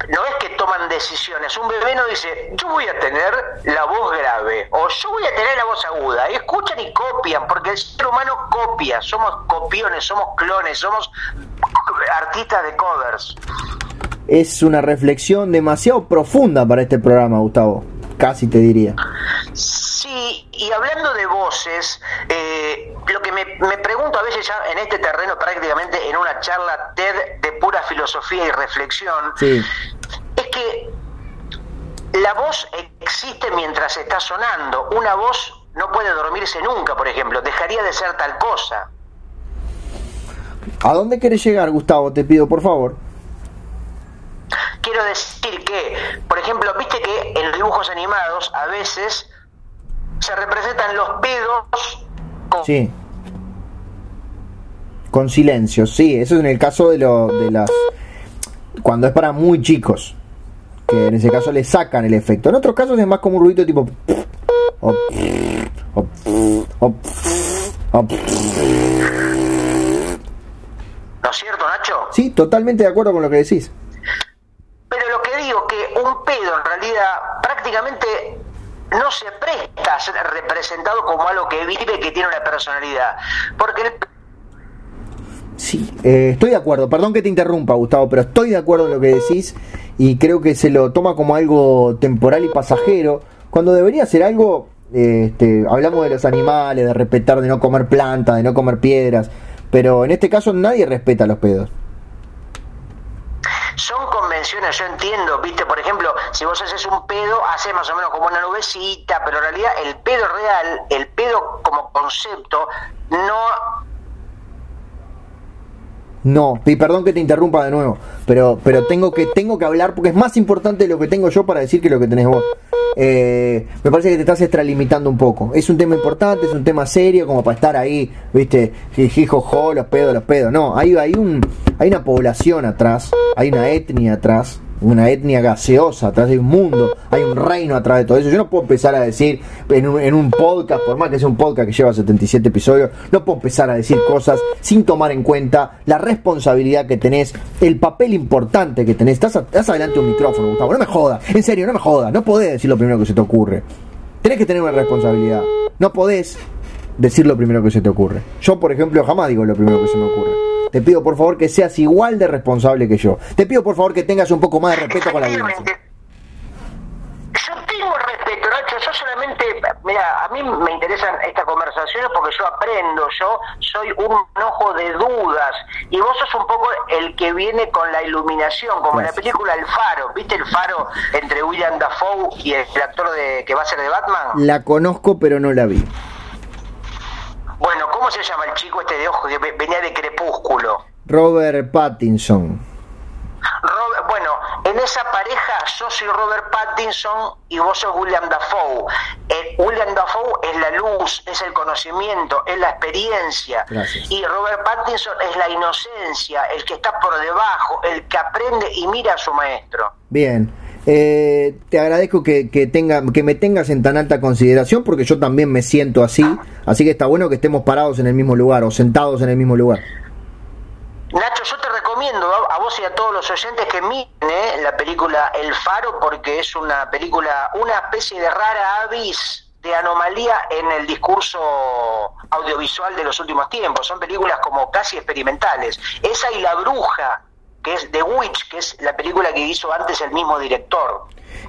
no es que toman decisiones. Un bebé no dice, yo voy a tener la voz grave o yo voy a tener la voz aguda. Escuchan y copian, porque el ser humano copia. Somos copiones, somos clones, somos artistas de covers.
Es una reflexión demasiado profunda para este programa, Gustavo. Casi te diría.
Sí, y hablando de voces, eh, lo que me, me pregunto a veces ya en este terreno, prácticamente en una charla TED de pura filosofía y reflexión,
Sí.
es que la voz existe mientras está sonando. Una voz no puede dormirse nunca, por ejemplo, dejaría de ser tal cosa.
¿A dónde querés llegar, Gustavo? Te pido, por favor.
Quiero decir que, por ejemplo, viste que en los dibujos animados a veces se representan los pedos con
Sí. Con silencio, sí. Eso es en el caso de, lo, de las... Cuando es para muy chicos. Que en ese caso le sacan el efecto. En otros casos es más como un ruido tipo... o- o- o- o-
¿No es cierto, Nacho?
Sí, totalmente de acuerdo con lo que decís.
Pero lo que digo que un pedo en realidad prácticamente no se presta a ser representado como algo que vive, que tiene una personalidad. Porque el
Sí, eh, estoy de acuerdo. Perdón que te interrumpa, Gustavo, pero estoy de acuerdo en lo que decís y creo que se lo toma como algo temporal y pasajero, cuando debería ser algo, eh, este, hablamos de los animales, de respetar, de no comer plantas, de no comer piedras, pero en este caso nadie respeta los pedos.
son yo entiendo, viste, por ejemplo, si vos haces un pedo, haces más o menos como una nubecita, pero en realidad el pedo real, el pedo como concepto, no
no, y perdón que te interrumpa de nuevo, pero, pero tengo que tengo que hablar porque es más importante lo que tengo yo para decir que lo que tenés vos. Eh, me parece que te estás extralimitando un poco. Es un tema importante, es un tema serio, como para estar ahí, viste, jijijojo, los pedos, los pedos. No, hay, hay, un, hay una población atrás, hay una etnia atrás una etnia gaseosa atrás de un mundo, hay un reino atrás de todo eso. Yo no puedo empezar a decir en un, en un podcast, por más que sea un podcast que lleva 77 episodios, no puedo empezar a decir cosas sin tomar en cuenta la responsabilidad que tenés, el papel importante que tenés. Estás, estás adelante de un micrófono, Gustavo, no me jodas, en serio, no me jodas, no podés decir lo primero que se te ocurre. Tenés que tener una responsabilidad. No podés decir lo primero que se te ocurre. Yo, por ejemplo, jamás digo lo primero que se me ocurre. Te pido por favor que seas igual de responsable que yo. Te pido por favor que tengas un poco más de respeto con la audiencia.
Yo tengo respeto, Nacho, yo solamente, mira, a mí me interesan estas conversaciones porque yo aprendo, yo soy un ojo de dudas y vos sos un poco el que viene con la iluminación, como en la película El Faro, ¿viste El Faro entre William Dafoe y el actor de que va a ser de Batman?
La conozco pero no la vi.
Bueno, ¿cómo se llama el chico este de ojo que venía de Crepúsculo?
Robert Pattinson.
bueno, en esa pareja yo soy Robert Pattinson y vos sos William Dafoe. Eh, William Dafoe es la luz, es el conocimiento, es la experiencia. Y Robert Pattinson es la inocencia, el que está por debajo, el que aprende y mira a su maestro.
Bien. Eh, te agradezco que, que, tenga, que me tengas en tan alta consideración porque yo también me siento así, así que está bueno que estemos parados en el mismo lugar o sentados en el mismo lugar.
Nacho, yo te recomiendo a vos y a todos los oyentes que miren eh, la película El Faro porque es una película, una especie de rara avis de anomalía en el discurso audiovisual de los últimos tiempos. Son películas como casi experimentales. Esa y La Bruja que es The Witch, que es la película que hizo antes el mismo director.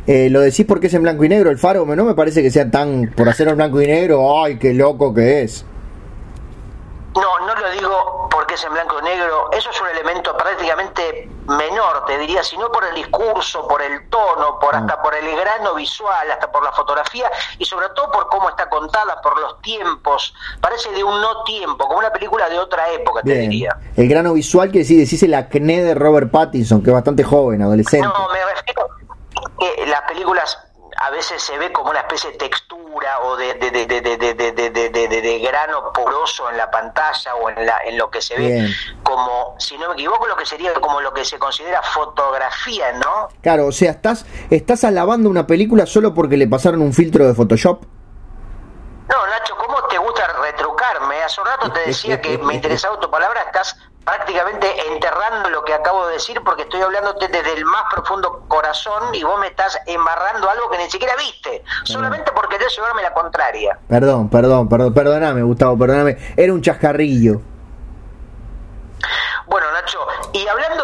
Eh, lo decís porque es en blanco y negro el faro, no me parece que sea tan, por hacerlo en blanco y negro, ay, qué loco que es.
No, no lo digo es en blanco y negro, eso es un elemento prácticamente menor, te diría, sino por el discurso, por el tono, por ah. hasta por el grano visual, hasta por la fotografía y sobre todo por cómo está contada, por los tiempos. Parece de un no tiempo, como una película de otra época, te diría.
El grano visual que decís, decís el acné de Robert Pattinson, que es bastante joven, adolescente.
No, me refiero que las películas a veces se ve como una especie de textura o de, de, de, de grano poroso en la pantalla o en, la, en lo que se ve como, si no me equivoco, lo que sería como lo que se considera fotografía, ¿no?
Claro, o sea, estás, estás alabando una película solo porque le pasaron un filtro de Photoshop.
No, Nacho, ¿cómo te gusta retrucarme? Hace un rato te decía que me interesaba tu palabra, estás prácticamente enterrando lo que acabo de decir porque estoy hablándote desde el más profundo corazón y vos me estás embarrando algo que ni siquiera viste, solamente porque querés llevarme la contraria.
Perdón, perdón, perdón, perdóname, Gustavo, perdóname, era un chascarrillo.
Bueno, Nacho, y hablando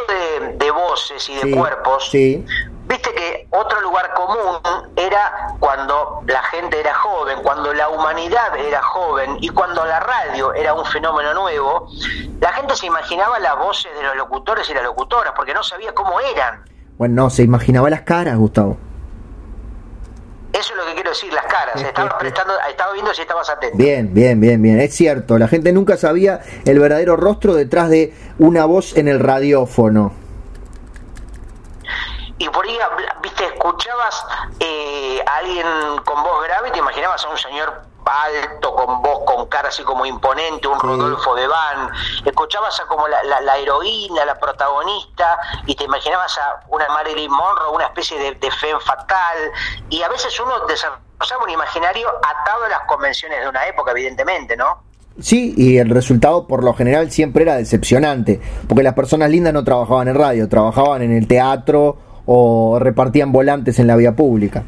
de, voces y de cuerpos, sí. Viste que otro lugar común era cuando la gente era joven, cuando la humanidad era joven y cuando la radio era un fenómeno nuevo, la gente se imaginaba las voces de los locutores y las locutoras porque no sabía cómo eran.
Bueno, no, se imaginaba las caras, Gustavo.
Eso es lo que quiero decir, las caras. Estaba, prestando, estaba viendo si estabas atento.
Bien, bien, bien, bien. Es cierto, la gente nunca sabía el verdadero rostro detrás de una voz en el radiófono
y por ahí, viste, escuchabas eh, a alguien con voz grave y te imaginabas a un señor alto, con voz, con cara así como imponente, un Rodolfo de Van, escuchabas a como la, la, heroína, la protagonista, y te imaginabas a una Marilyn Monroe, una especie de, de fatal, y a veces uno desarrollaba un imaginario atado a las convenciones de una época, evidentemente, ¿no?
Sí, y el resultado por lo general siempre era decepcionante, porque las personas lindas no trabajaban en radio, trabajaban en el teatro o repartían volantes en la vía pública.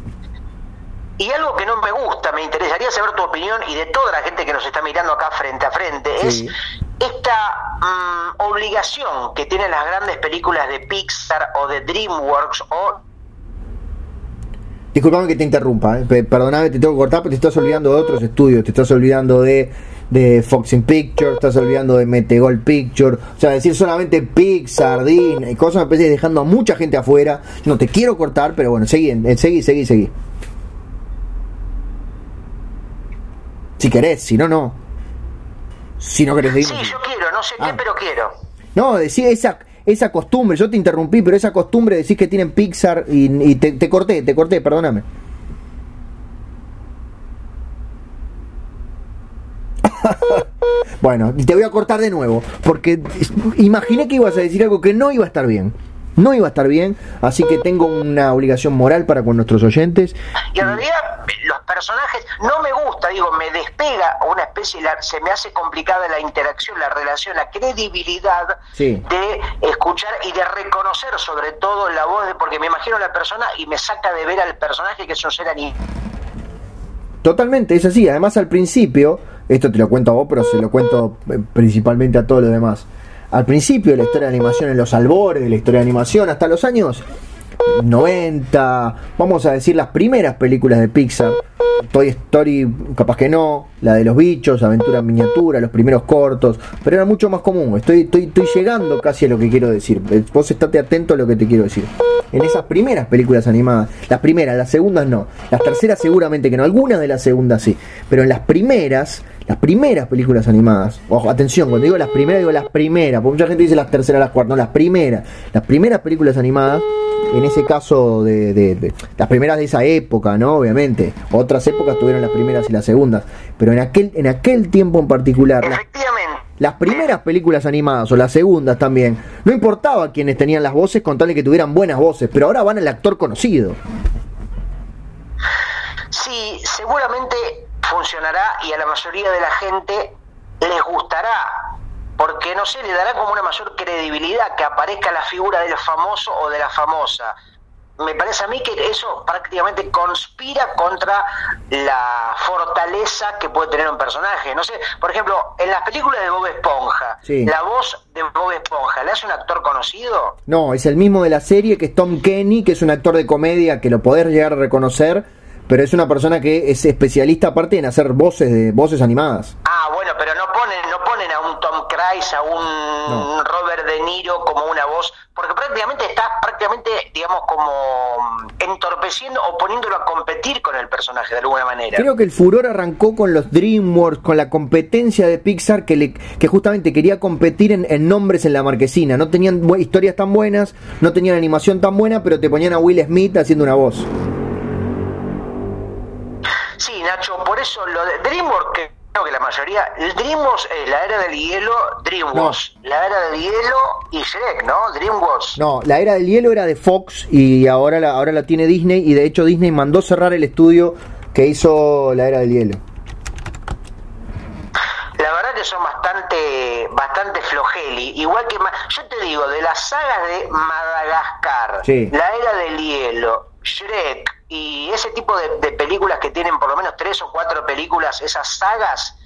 Y algo que no me gusta, me interesaría saber tu opinión y de toda la gente que nos está mirando acá frente a frente, es esta mm, obligación que tienen las grandes películas de Pixar o de DreamWorks o
Disculpame que te interrumpa, eh, perdóname, te tengo que cortar, pero te estás olvidando de otros estudios, te estás olvidando de, de Fox in Picture, estás olvidando de Metegol Picture, o sea, decir solamente Pixar, Disney, cosas me parece dejando a mucha gente afuera. No te quiero cortar, pero bueno, seguí, seguí, seguí, seguí. Si querés, si no, no. Si no querés seguir.
Sí, yo quiero, no sé
Ah.
qué, pero quiero.
No, decía esa, esa costumbre, yo te interrumpí, pero esa costumbre de decir que tienen Pixar y, te, corté, te corté, perdóname. bueno, te voy a cortar de nuevo, porque imaginé que ibas a decir algo que no iba a estar bien. No iba a estar bien, así que tengo una obligación moral para con nuestros oyentes.
Y realidad personajes no me gusta, digo, me despega una especie, la- se me hace complicada la interacción, la relación, la credibilidad
Sí.
de escuchar y de reconocer sobre todo la voz, de, porque me imagino a la persona y me saca de ver al personaje que es un ser animal.
Totalmente, es así. Además, al principio, esto te lo cuento a vos, pero se lo cuento eh, principalmente a todos los demás. Al principio de la historia de animación, en los albores de la historia de animación, hasta los años 90, vamos a decir las primeras películas de Pixar, Toy Story, capaz que no, la de los bichos, Aventura en miniatura, los primeros cortos, pero era mucho más común. Estoy, estoy, estoy llegando casi a lo que quiero decir. Eh, Vos estate atento a lo que te quiero decir. En esas primeras películas animadas, las primeras, las segundas no, las terceras seguramente que no, algunas de las segundas sí, pero en las primeras, las primeras películas animadas, ojo, atención, cuando digo las primeras, digo las primeras, porque mucha gente dice las terceras, las cuartas, no, las primeras, las primeras películas animadas, en ese caso de, de- de- las primeras de esa época, ¿no? Obviamente, otras épocas tuvieron las primeras y las segundas, pero en aquel, en aquel tiempo en particular, las
Efectivamente.
las primeras películas animadas o las segundas también, no importaba quiénes tenían las voces con tal de que tuvieran buenas voces, pero ahora van al actor conocido.
Sí, seguramente funcionará y a la mayoría de la gente les gustará, porque no sé, le dará como una mayor credibilidad que aparezca la figura del famoso o de la famosa. Me parece a mí que eso prácticamente conspira contra la fortaleza que puede tener un personaje. No sé, por ejemplo, en las películas de Bob Esponja,
Sí.
la voz de Bob Esponja, ¿le hace un actor conocido?
No, es el mismo de la serie que es Tom Kenny, que es un actor de comedia que lo podés llegar a reconocer, pero es una persona que es especialista aparte en hacer voces de voces animadas.
Ah, bueno, pero no ponen, no ponen a un Tom Cruise, a un
No.
Robert De Niro como una voz, porque prácticamente estás prácticamente, digamos, como entorpeciendo o poniéndolo a competir con el personaje de alguna manera.
Creo que el furor arrancó con los DreamWorks, con la competencia de Pixar que, le, que justamente quería competir en, en nombres en la marquesina. No tenían historias tan buenas, no tenían animación tan buena, pero te ponían a Will Smith haciendo una voz.
Sí, Nacho, por eso lo de DreamWorks, que creo que la mayoría, DreamWorks es la era del hielo, DreamWorks, la era del hielo y Shrek, ¿no? DreamWorks.
No, la era del hielo era de Fox y ahora la, ahora la tiene Disney y de hecho Disney mandó cerrar el estudio que hizo la era del hielo.
La verdad que son bastante, bastante flojeli. Igual que, yo te digo, de las sagas de Madagascar,
Sí.
La Era del Hielo, Shrek y ese tipo de, de películas que tienen por lo menos tres o cuatro películas, esas sagas,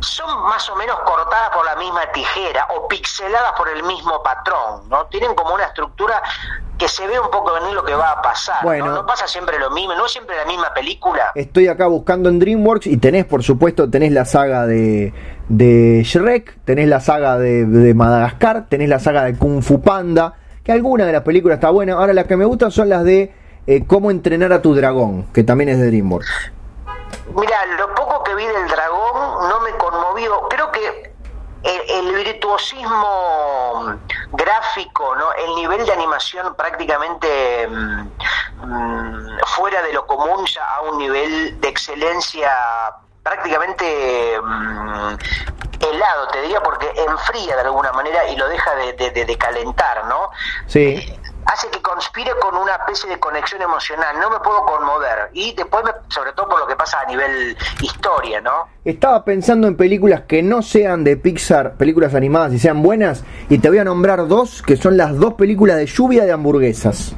son más o menos cortadas por la misma tijera o pixeladas por el mismo patrón, ¿no? Tienen como una estructura que se ve un poco venir lo que va a pasar, ¿no?
Bueno.
No pasa siempre lo mismo, no es siempre la misma película.
Estoy acá buscando en DreamWorks y tenés, por supuesto, tenés la saga de, de Shrek, tenés la saga de, de Madagascar, tenés la saga de Kung Fu Panda, que alguna de las películas está buena. Ahora las que me gustan son las de eh, Cómo entrenar a tu dragón, que también es de DreamWorks.
Mira, lo poco que vi del dragón no me conmovió. Creo que el, el virtuosismo gráfico, ¿no? el nivel de animación prácticamente mm, mm, fuera de lo común, ya a un nivel de excelencia prácticamente mm, helado, te diría, porque enfría de alguna manera y lo deja de, de- de- de calentar, ¿no?
Sí.
Hace que conspire con una especie de conexión emocional. No me puedo conmover. Y después, me- sobre todo por lo que pasa a nivel historia, ¿no?
Estaba pensando en películas que no sean de Pixar, películas animadas y sean buenas, y te voy a nombrar dos, que son las dos películas de lluvia de hamburguesas.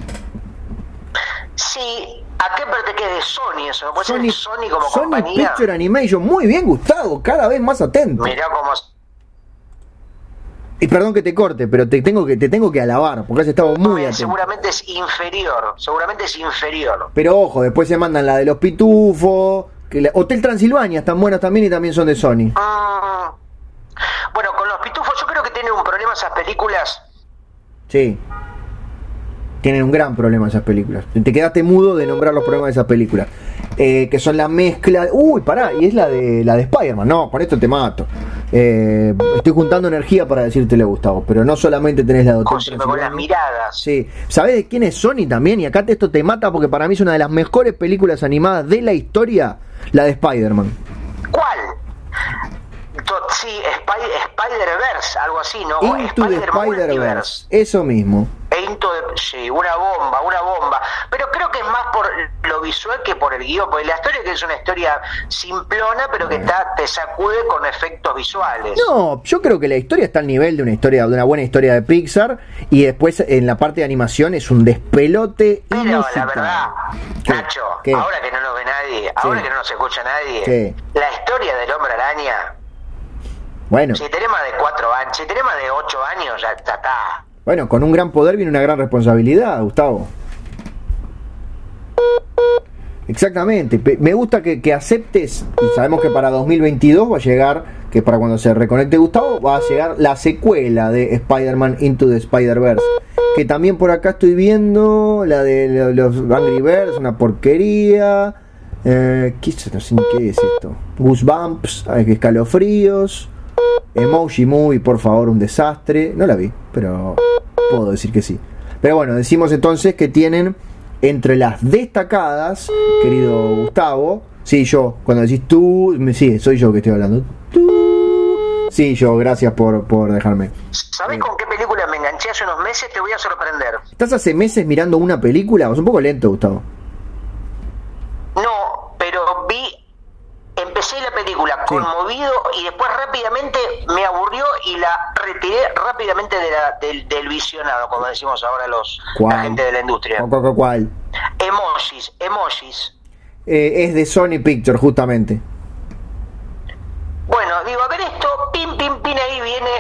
Sí, ¿a qué parte que es de Sony eso? ¿No puede
Sony,
ser Sony como
Sony
compañía?
Picture Animation, muy bien Gustavo, cada vez más atento.
Mirá cómo...
Y perdón que te corte, pero te tengo que te tengo que alabar, porque has estado muy atento.
Seguramente es inferior, seguramente es inferior.
Pero ojo, después se mandan la de los pitufos, que la- Hotel Transilvania están buenas también y también son de Sony.
Mm, Bueno, con los pitufos yo creo que tienen un problema esas películas.
Sí. Tienen un gran problema esas películas. Te quedaste mudo de nombrar los problemas de esas películas. Eh, que son la mezcla. Uy, pará, y es la de la de Spider-Man. No, por esto te mato. Eh, estoy juntando energía para decírtelo, Gustavo. Pero no solamente tenés la de
Con, con las miradas.
Sí. ¿Sabés de quién es Sony también? Y acá esto te mata porque para mí es una de las mejores películas animadas de la historia. La de Spider-Man.
Sí, Spider-Verse, algo así, ¿no?
Into the
Spider-Man
Spider-Verse. Eso mismo.
Into the- sí, una bomba, una bomba. Pero creo que es más por lo visual que por el guion, porque la historia que es una historia simplona, pero que está, te sacude con efectos visuales.
No, yo creo que la historia está al nivel de una historia, de una buena historia de Pixar, y después en la parte de animación es un despelote
Pero la
inusitado.
verdad,
¿Qué?
Nacho,
¿Qué?
ahora que no nos ve nadie, ahora que no nos escucha nadie,
Sí.
la historia del hombre araña,
Bueno,
si tenés más de cuatro años, si tenés más de ocho años, ya, ya está.
bueno, con un gran poder viene una gran responsabilidad, Gustavo. Exactamente, me gusta que, que aceptes, y sabemos que para 2022 va a llegar, que para cuando se reconecte Gustavo, va a llegar la secuela de Spider-Man Into the Spider-Verse. Que también por acá estoy viendo la de lo- los Angry Birds, una porquería. Eh, ¿qué, es, no sé qué es esto? Goosebumps, ay, escalofríos. Emoji Movie, por favor, un desastre. No la vi, pero puedo decir que sí. Pero bueno, decimos entonces que tienen entre las destacadas, querido Gustavo. Sí, yo, cuando decís tú, sí, soy yo que estoy hablando. Tú. Sí, yo, gracias por, por dejarme.
¿Sabés con qué película me enganché hace unos meses? Te voy a sorprender.
¿Estás hace meses mirando una película? Es un poco lento, Gustavo.
No, pero vi, empecé la película conmovido y después rápidamente me aburrió y la retiré rápidamente de la- del, del visionado, como decimos ahora los
¿Cuál?
la gente de la industria.
¿Cuál?
Emojis, emojis.
Eh, es de Sony Pictures, justamente.
Bueno, digo, a ver esto, pin, pin, pin, ahí viene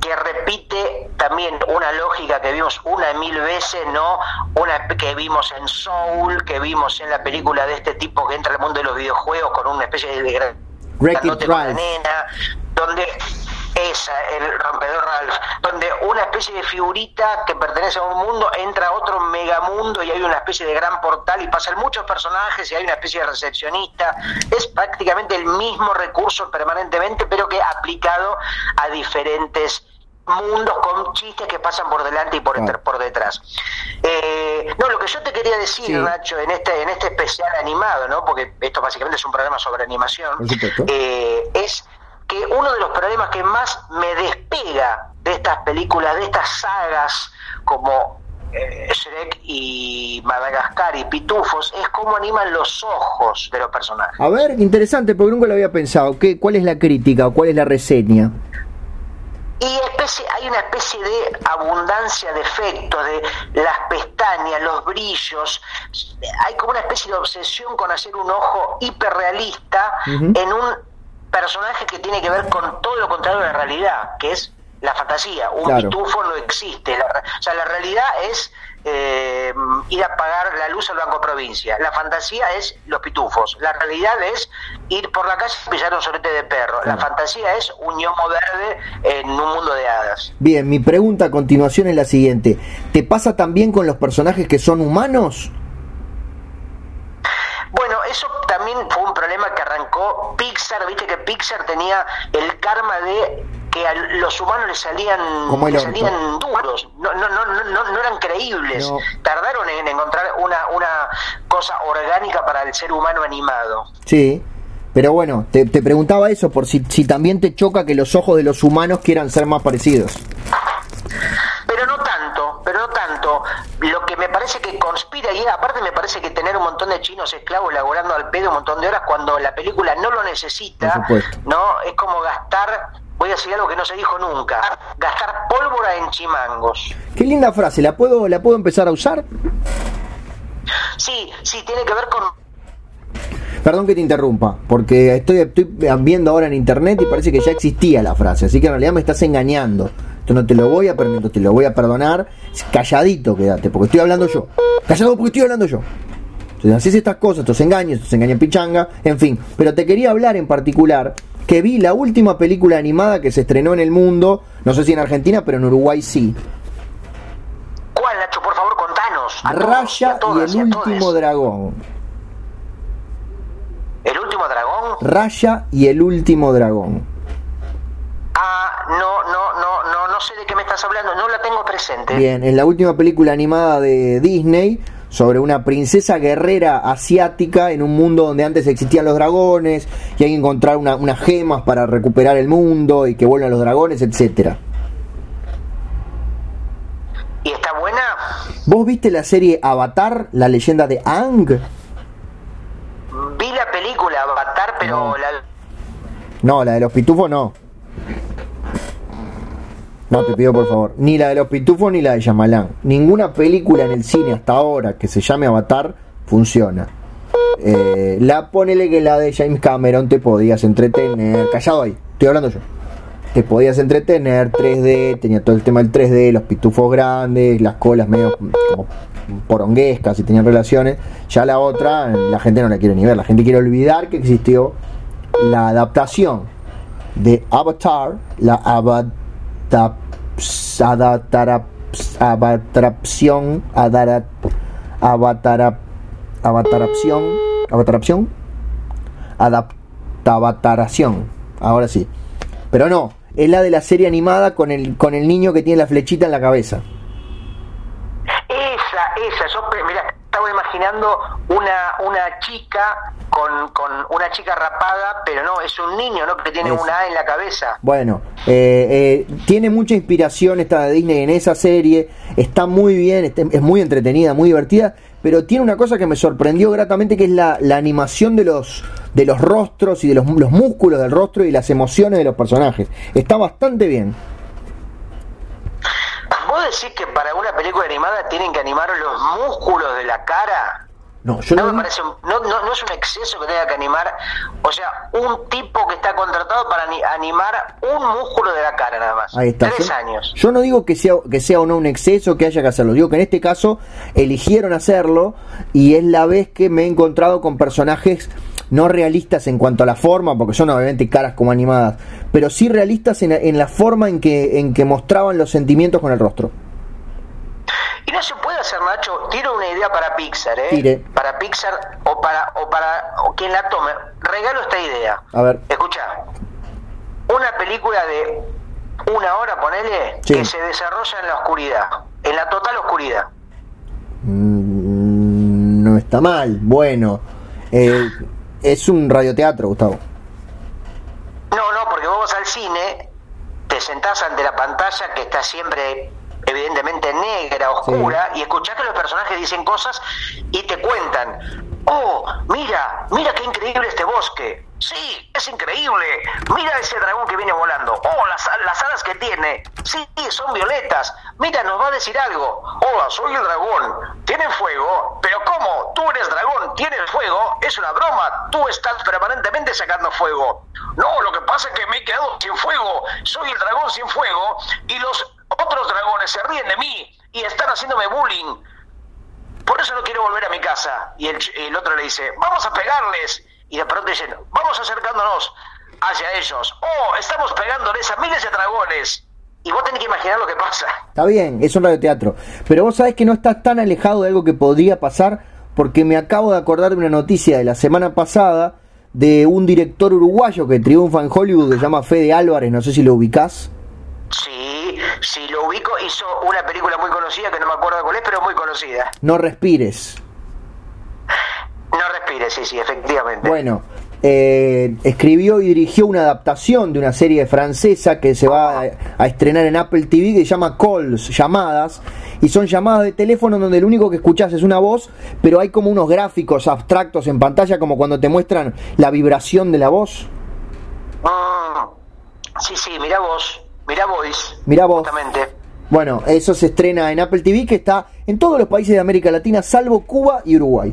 que repite también una lógica que vimos una y mil veces, ¿no? Una que vimos en Soul, que vimos en la película de este tipo que entra al mundo de los videojuegos con una especie de gran nena, donde esa, el rompedor Ralph, donde una especie de figurita que pertenece a un mundo entra a otro megamundo y hay una especie de gran portal y pasan muchos personajes y hay una especie de recepcionista. Es prácticamente el mismo recurso permanentemente, pero que aplicado a diferentes mundos con chistes que pasan por delante y por, entre- por detrás. Eh, no, lo que yo te quería decir,
Sí.
Nacho, en este, en este especial animado, ¿no? porque esto básicamente es un programa sobre animación, eh, es que uno de los problemas que más me despega de estas películas, de estas sagas como eh, Shrek y Madagascar y Pitufos, es cómo animan los ojos de los personajes.
A ver, interesante, porque nunca lo había pensado. ¿Qué, ¿Cuál es la crítica o cuál es la reseña?
Y especie, hay una especie de abundancia de efectos, de las pestañas, los brillos. Hay como una especie de obsesión con hacer un ojo hiperrealista en un personaje que tiene que ver con todo lo contrario de la realidad, que es la fantasía. Un
Claro.
pitufo no existe. La o sea, la realidad es eh, ir a pagar la luz al Banco Provincia. La fantasía es los pitufos. La realidad es ir por la calle y pisar un solete de perro. La fantasía es un ñomo verde en un mundo de hadas.
Bien, mi pregunta a continuación es la siguiente. ¿Te pasa también con los personajes que son humanos?
Bueno, eso también fue un problema que arrancó Pixar, viste que Pixar tenía el karma de que a los humanos les salían,
Como
les salían duros, no, no, no, no, no, eran creíbles,
No.
tardaron en encontrar una, una cosa orgánica para el ser humano animado.
Sí. Pero bueno, te, te preguntaba eso por si, si también te choca que los ojos de los humanos quieran ser más parecidos.
Pero no tanto, pero no tanto. Lo que me parece que conspira, y aparte me parece que tener un montón de chinos esclavos laborando al pedo un montón de horas cuando la película no lo necesita. ¿no? Es como gastar, voy a decir algo que no se dijo nunca, gastar pólvora en chimangos.
Qué linda frase, ¿la puedo, la puedo empezar a usar?
Sí, sí, tiene que ver con
Perdón que te interrumpa, porque estoy, estoy viendo ahora en internet y parece que ya existía la frase, así que en realidad me estás engañando. Esto no te lo voy a permitir, te lo voy a perdonar. Calladito quédate, porque estoy hablando yo. Callado porque estoy hablando yo. Entonces haces estas cosas, estos engaños, estos engaños pichanga, en fin. Pero te quería hablar en particular que vi la última película animada que se estrenó en el mundo, no sé si en Argentina, pero en Uruguay sí.
¿Cuál, Nacho? Por favor, contanos. A todos,
Raya
a todas,
y el último dragón.
¿El último dragón?
Raya y el último dragón.
Ah, no, no, no, no, no sé de qué me estás hablando, no la tengo presente.
Bien, es la última película animada de Disney sobre una princesa guerrera asiática en un mundo donde antes existían los dragones y hay que encontrar una- unas gemas para recuperar el mundo y que vuelvan los dragones, etcétera.
¿Y está buena?
¿Vos viste la serie Avatar, la leyenda de Aang?
Vi la película Avatar, pero
No.
la...
No, la de los pitufos no. No, te pido por favor. Ni la de los pitufos ni la de Yamalán. Ninguna película en el cine hasta ahora que se llame Avatar funciona. Eh, la ponele que la de James Cameron te podías entretener. Callado ahí, estoy hablando yo. Te podías entretener 3D, tenía todo el tema del 3D, los pitufos grandes, las colas medio como poronguescas y tenían relaciones. Ya la otra, la gente no la quiere ni ver. La gente quiere olvidar que existió la adaptación de Avatar, la avata- adatara- avatarapción, adara- avatara- avatarapción, avatarapción, adaptavataración. Ahora sí. Pero no, es la de la serie animada con el, con el niño que tiene la flechita en la cabeza.
Esa, esa, yo mirá, estaba imaginando una, una chica con, con una chica rapada, pero no, es un niño, ¿no? Que tiene
Es-
una A en la cabeza.
Bueno, eh, eh, tiene mucha inspiración esta de Disney en esa serie, está muy bien, está- es muy entretenida, muy divertida, pero tiene una cosa que me sorprendió gratamente que es la, la animación de los, de los rostros y de los, los músculos del rostro y las emociones de los personajes. Está bastante bien.
¿Vos decís que para una película animada tienen que animar los músculos de la cara?
No, yo
No
no,
me parece, un- no, no, no es un exceso que tenga que animar, o sea, un tipo que está contratado para ani- animar un músculo de la cara nada más.
Ahí está.
Tres
yo,
años.
yo no digo que sea, que sea o no un exceso que haya que hacerlo. Digo que en este caso eligieron hacerlo y es la vez que me he encontrado con personajes no realistas en cuanto a la forma, porque son obviamente caras como animadas, pero sí realistas en, en la forma en que, en que mostraban los sentimientos con el rostro.
Y no se puede hacer, Nacho. Tiro una idea para Pixar, ¿eh?
Tire.
Para Pixar o para o para o quien la tome. Regalo esta idea.
A ver.
Escucha. Una película de una hora, ponele,
Sí.
que se desarrolla en la oscuridad, en la total oscuridad.
Mm, no está mal. Bueno, eh, es un radioteatro, Gustavo.
No, no, porque vos vas al cine, te sentás ante la pantalla que está siempre evidentemente negra, oscura, y escuchás que los personajes dicen cosas y te cuentan, oh, mira, mira qué increíble este bosque. Sí, es increíble. Mira ese dragón que viene volando. Oh, las, las alas que tiene. Sí, son violetas. Mira, nos va a decir algo. Hola, soy el dragón. ¿Tienen fuego? ¿Pero cómo? Tú eres dragón, tienes fuego. Es una broma. Tú estás permanentemente sacando fuego. No, lo que pasa es que me he quedado sin fuego. Soy el dragón sin fuego. Y los otros dragones se ríen de mí y están haciéndome bullying. Por eso no quiero volver a mi casa. Y el, el otro le dice, vamos a pegarles. Y de pronto dicen, vamos acercándonos hacia ellos. Oh, estamos pegándoles a miles de dragones. Y vos tenés que imaginar lo que pasa.
Está bien, es un radioteatro. Pero vos sabés que no estás tan alejado de algo que podría pasar porque me acabo de acordar de una noticia de la semana pasada de un director uruguayo que triunfa en Hollywood que se llama Fede Álvarez, no sé si lo ubicás.
Sí, sí, lo ubico. Hizo una película muy conocida, que no me acuerdo cuál es, pero muy conocida.
No respires.
No respires, sí, sí, efectivamente.
Bueno, eh, escribió y dirigió una adaptación de una serie francesa que se va a, a estrenar en Apple TV que se llama Calls, llamadas, y son llamadas de teléfono donde lo único que escuchás es una voz, pero hay como unos gráficos abstractos en pantalla como cuando te muestran la vibración de la voz.
Mm, sí, sí, mira vos, mira Voice.
Mirá vos.
Justamente.
Bueno, eso se estrena en Apple TV que está en todos los países de América Latina salvo Cuba y Uruguay.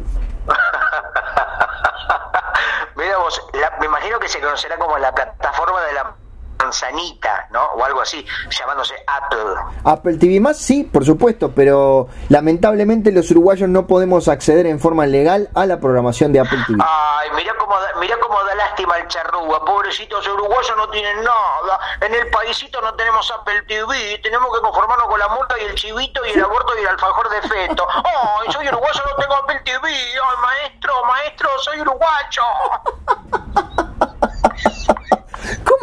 Imagino que se conocerá como la plataforma de la manzanita, ¿no? O algo así, llamándose Apple.
Apple TV más, sí, por supuesto, pero lamentablemente los uruguayos no podemos acceder en forma legal a la programación de Apple TV.
Ay, mira cómo, da, mirá cómo da lástima el charrúa, pobrecitos uruguayos no tienen nada, en el paísito no tenemos Apple TV, tenemos que conformarnos con la multa y el chivito y el aborto y el alfajor de feto. Ay, soy uruguayo, no tengo Apple TV, ay, maestro, maestro, soy uruguayo.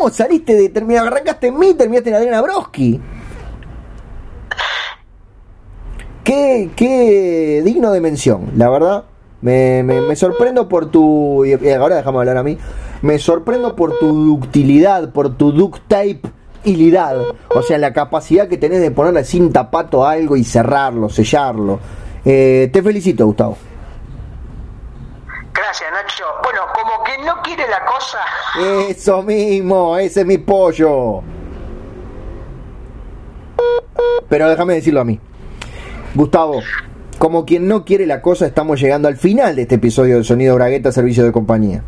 ¿Cómo saliste de terminar? Arrancaste en mí, terminaste en Adriana Broski. Qué, qué digno de mención, la verdad. Me, me, me sorprendo por tu. Y ahora déjame hablar a mí. Me sorprendo por tu ductilidad, por tu duct tape ilidad. O sea, la capacidad que tenés de ponerle cinta pato a algo y cerrarlo, sellarlo. Eh, te felicito, Gustavo.
Gracias, Nacho. Bueno, como que no quiere la cosa.
Eso mismo, ese es mi pollo. Pero déjame decirlo a mí. Gustavo, como quien no quiere la cosa, estamos llegando al final de este episodio de Sonido Bragueta, Servicio de Compañía.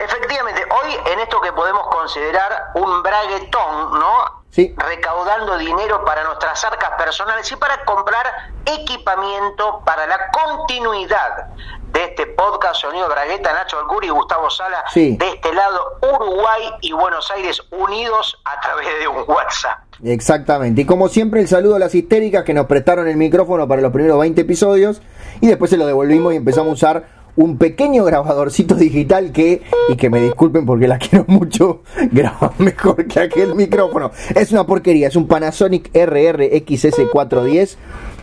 Efectivamente, hoy en esto que podemos considerar un braguetón, ¿no?
Sí.
Recaudando dinero para nuestras arcas personales y para comprar equipamiento para la continuidad de este podcast Sonido Bragueta, Nacho Alcuri y Gustavo Sala,
Sí.
de este lado Uruguay y Buenos Aires unidos a través de un WhatsApp.
Exactamente. Y como siempre, el saludo a las histéricas que nos prestaron el micrófono para los primeros 20 episodios y después se lo devolvimos y empezamos a usar un pequeño grabadorcito digital que, y que me disculpen porque la quiero mucho, graba mejor que aquel micrófono. Es una porquería, es un Panasonic RRXS410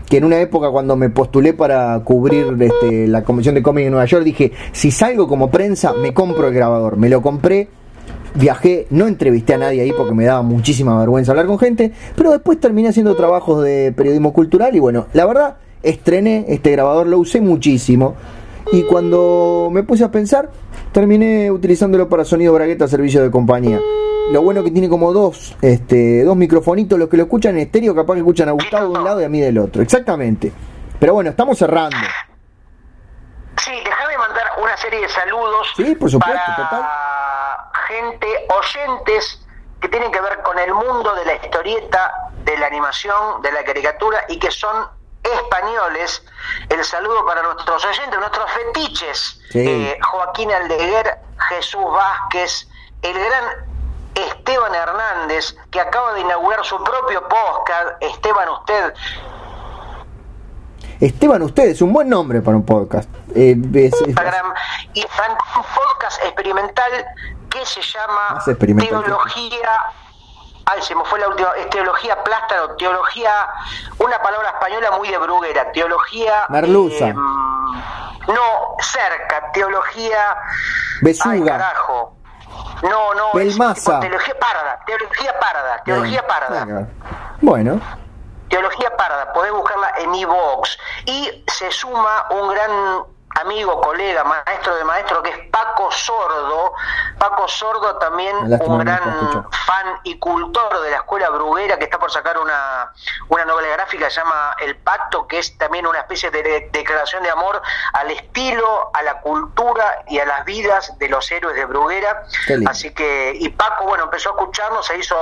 que en una época cuando me postulé para cubrir este, la Convención de Cómic en Nueva York dije, si salgo como prensa, me compro el grabador. Me lo compré, viajé, no entrevisté a nadie ahí porque me daba muchísima vergüenza hablar con gente, pero después terminé haciendo trabajos de periodismo cultural y bueno, la verdad, estrené este grabador, lo usé muchísimo y cuando me puse a pensar, terminé utilizándolo para sonido bragueta servicio de compañía. Lo bueno que tiene como dos, este, dos microfonitos, los que lo escuchan en estéreo, capaz que escuchan a Gustavo de un lado y a mí del otro. Exactamente. Pero bueno, estamos cerrando.
Sí, déjame mandar una serie de saludos
Sí, por supuesto,
para
total.
gente, oyentes que tienen que ver con el mundo de la historieta, de la animación, de la caricatura y que son españoles. El saludo para nuestros oyentes, nuestros fetiches.
Sí.
Eh, Joaquín Aldeguer, Jesús Vázquez, el gran Esteban Hernández, que acaba de inaugurar su propio podcast. Esteban, usted,
Esteban, usted es un buen nombre para un podcast. Eh, es- es-
Instagram y un podcast experimental que se llama Teología. Ay, se me fue la última. Es teología plástaro, teología. Una palabra española muy de bruguera. Teología.
Merluza.
eh, no, cerca. Teología.
Besuga.
Ay, carajo. No, no. tipo teología parda. Teología parda. Teología
Bien.
parda.
Bueno,
Teología Parda, podés buscarla en iVoox. Y se suma un gran amigo, colega, maestro de maestro, que es Paco Sordo. Paco Sordo también un gran fan y cultor de la escuela bruguera, que está por sacar una, una novela gráfica que se llama El Pacto, que es también una especie de de- declaración de amor al estilo, a la cultura y a las vidas de los héroes de Bruguera. Así que, y Paco, bueno, empezó a escucharnos, se hizo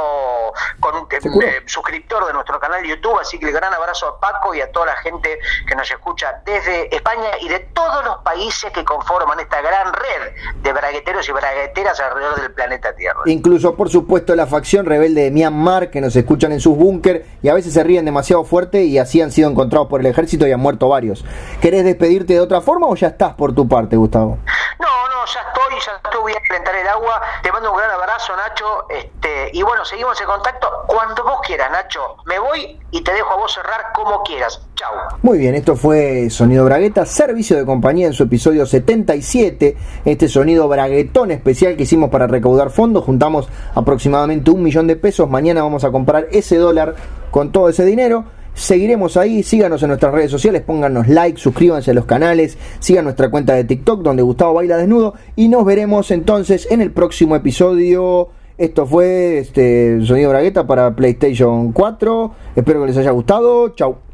con,
curó.
eh, suscriptor de nuestro canal de YouTube, así que el gran abrazo a Paco y a toda la gente que nos escucha desde España y de los países que conforman esta gran red de bragueteros y bragueteras alrededor del planeta Tierra.
incluso por supuesto la facción rebelde de Myanmar que nos escuchan en sus búnker y a veces se ríen demasiado fuerte y así han sido encontrados por el ejército y han muerto varios. ¿Querés despedirte de otra forma o ya estás por tu parte, Gustavo?
No, no, ya estoy, ya estoy, voy a calentar el agua. Te mando un gran abrazo, Nacho. Este, y bueno, seguimos en contacto cuando vos quieras, Nacho. Me voy y te dejo a vos cerrar como quieras. Chau.
Muy bien, esto fue Sonido Bragueta, servicio de compañía en su episodio 77. Este sonido braguetón especial que hicimos para recaudar fondos. Juntamos aproximadamente un millón de pesos. Mañana vamos a comprar ese dólar con todo ese dinero. Seguiremos ahí, síganos en nuestras redes sociales, pónganos like, suscríbanse a los canales, sigan nuestra cuenta de TikTok donde Gustavo baila desnudo y nos veremos entonces en el próximo episodio. Esto fue este Sonido Bragueta para PlayStation 4. Espero que les haya gustado. Chau.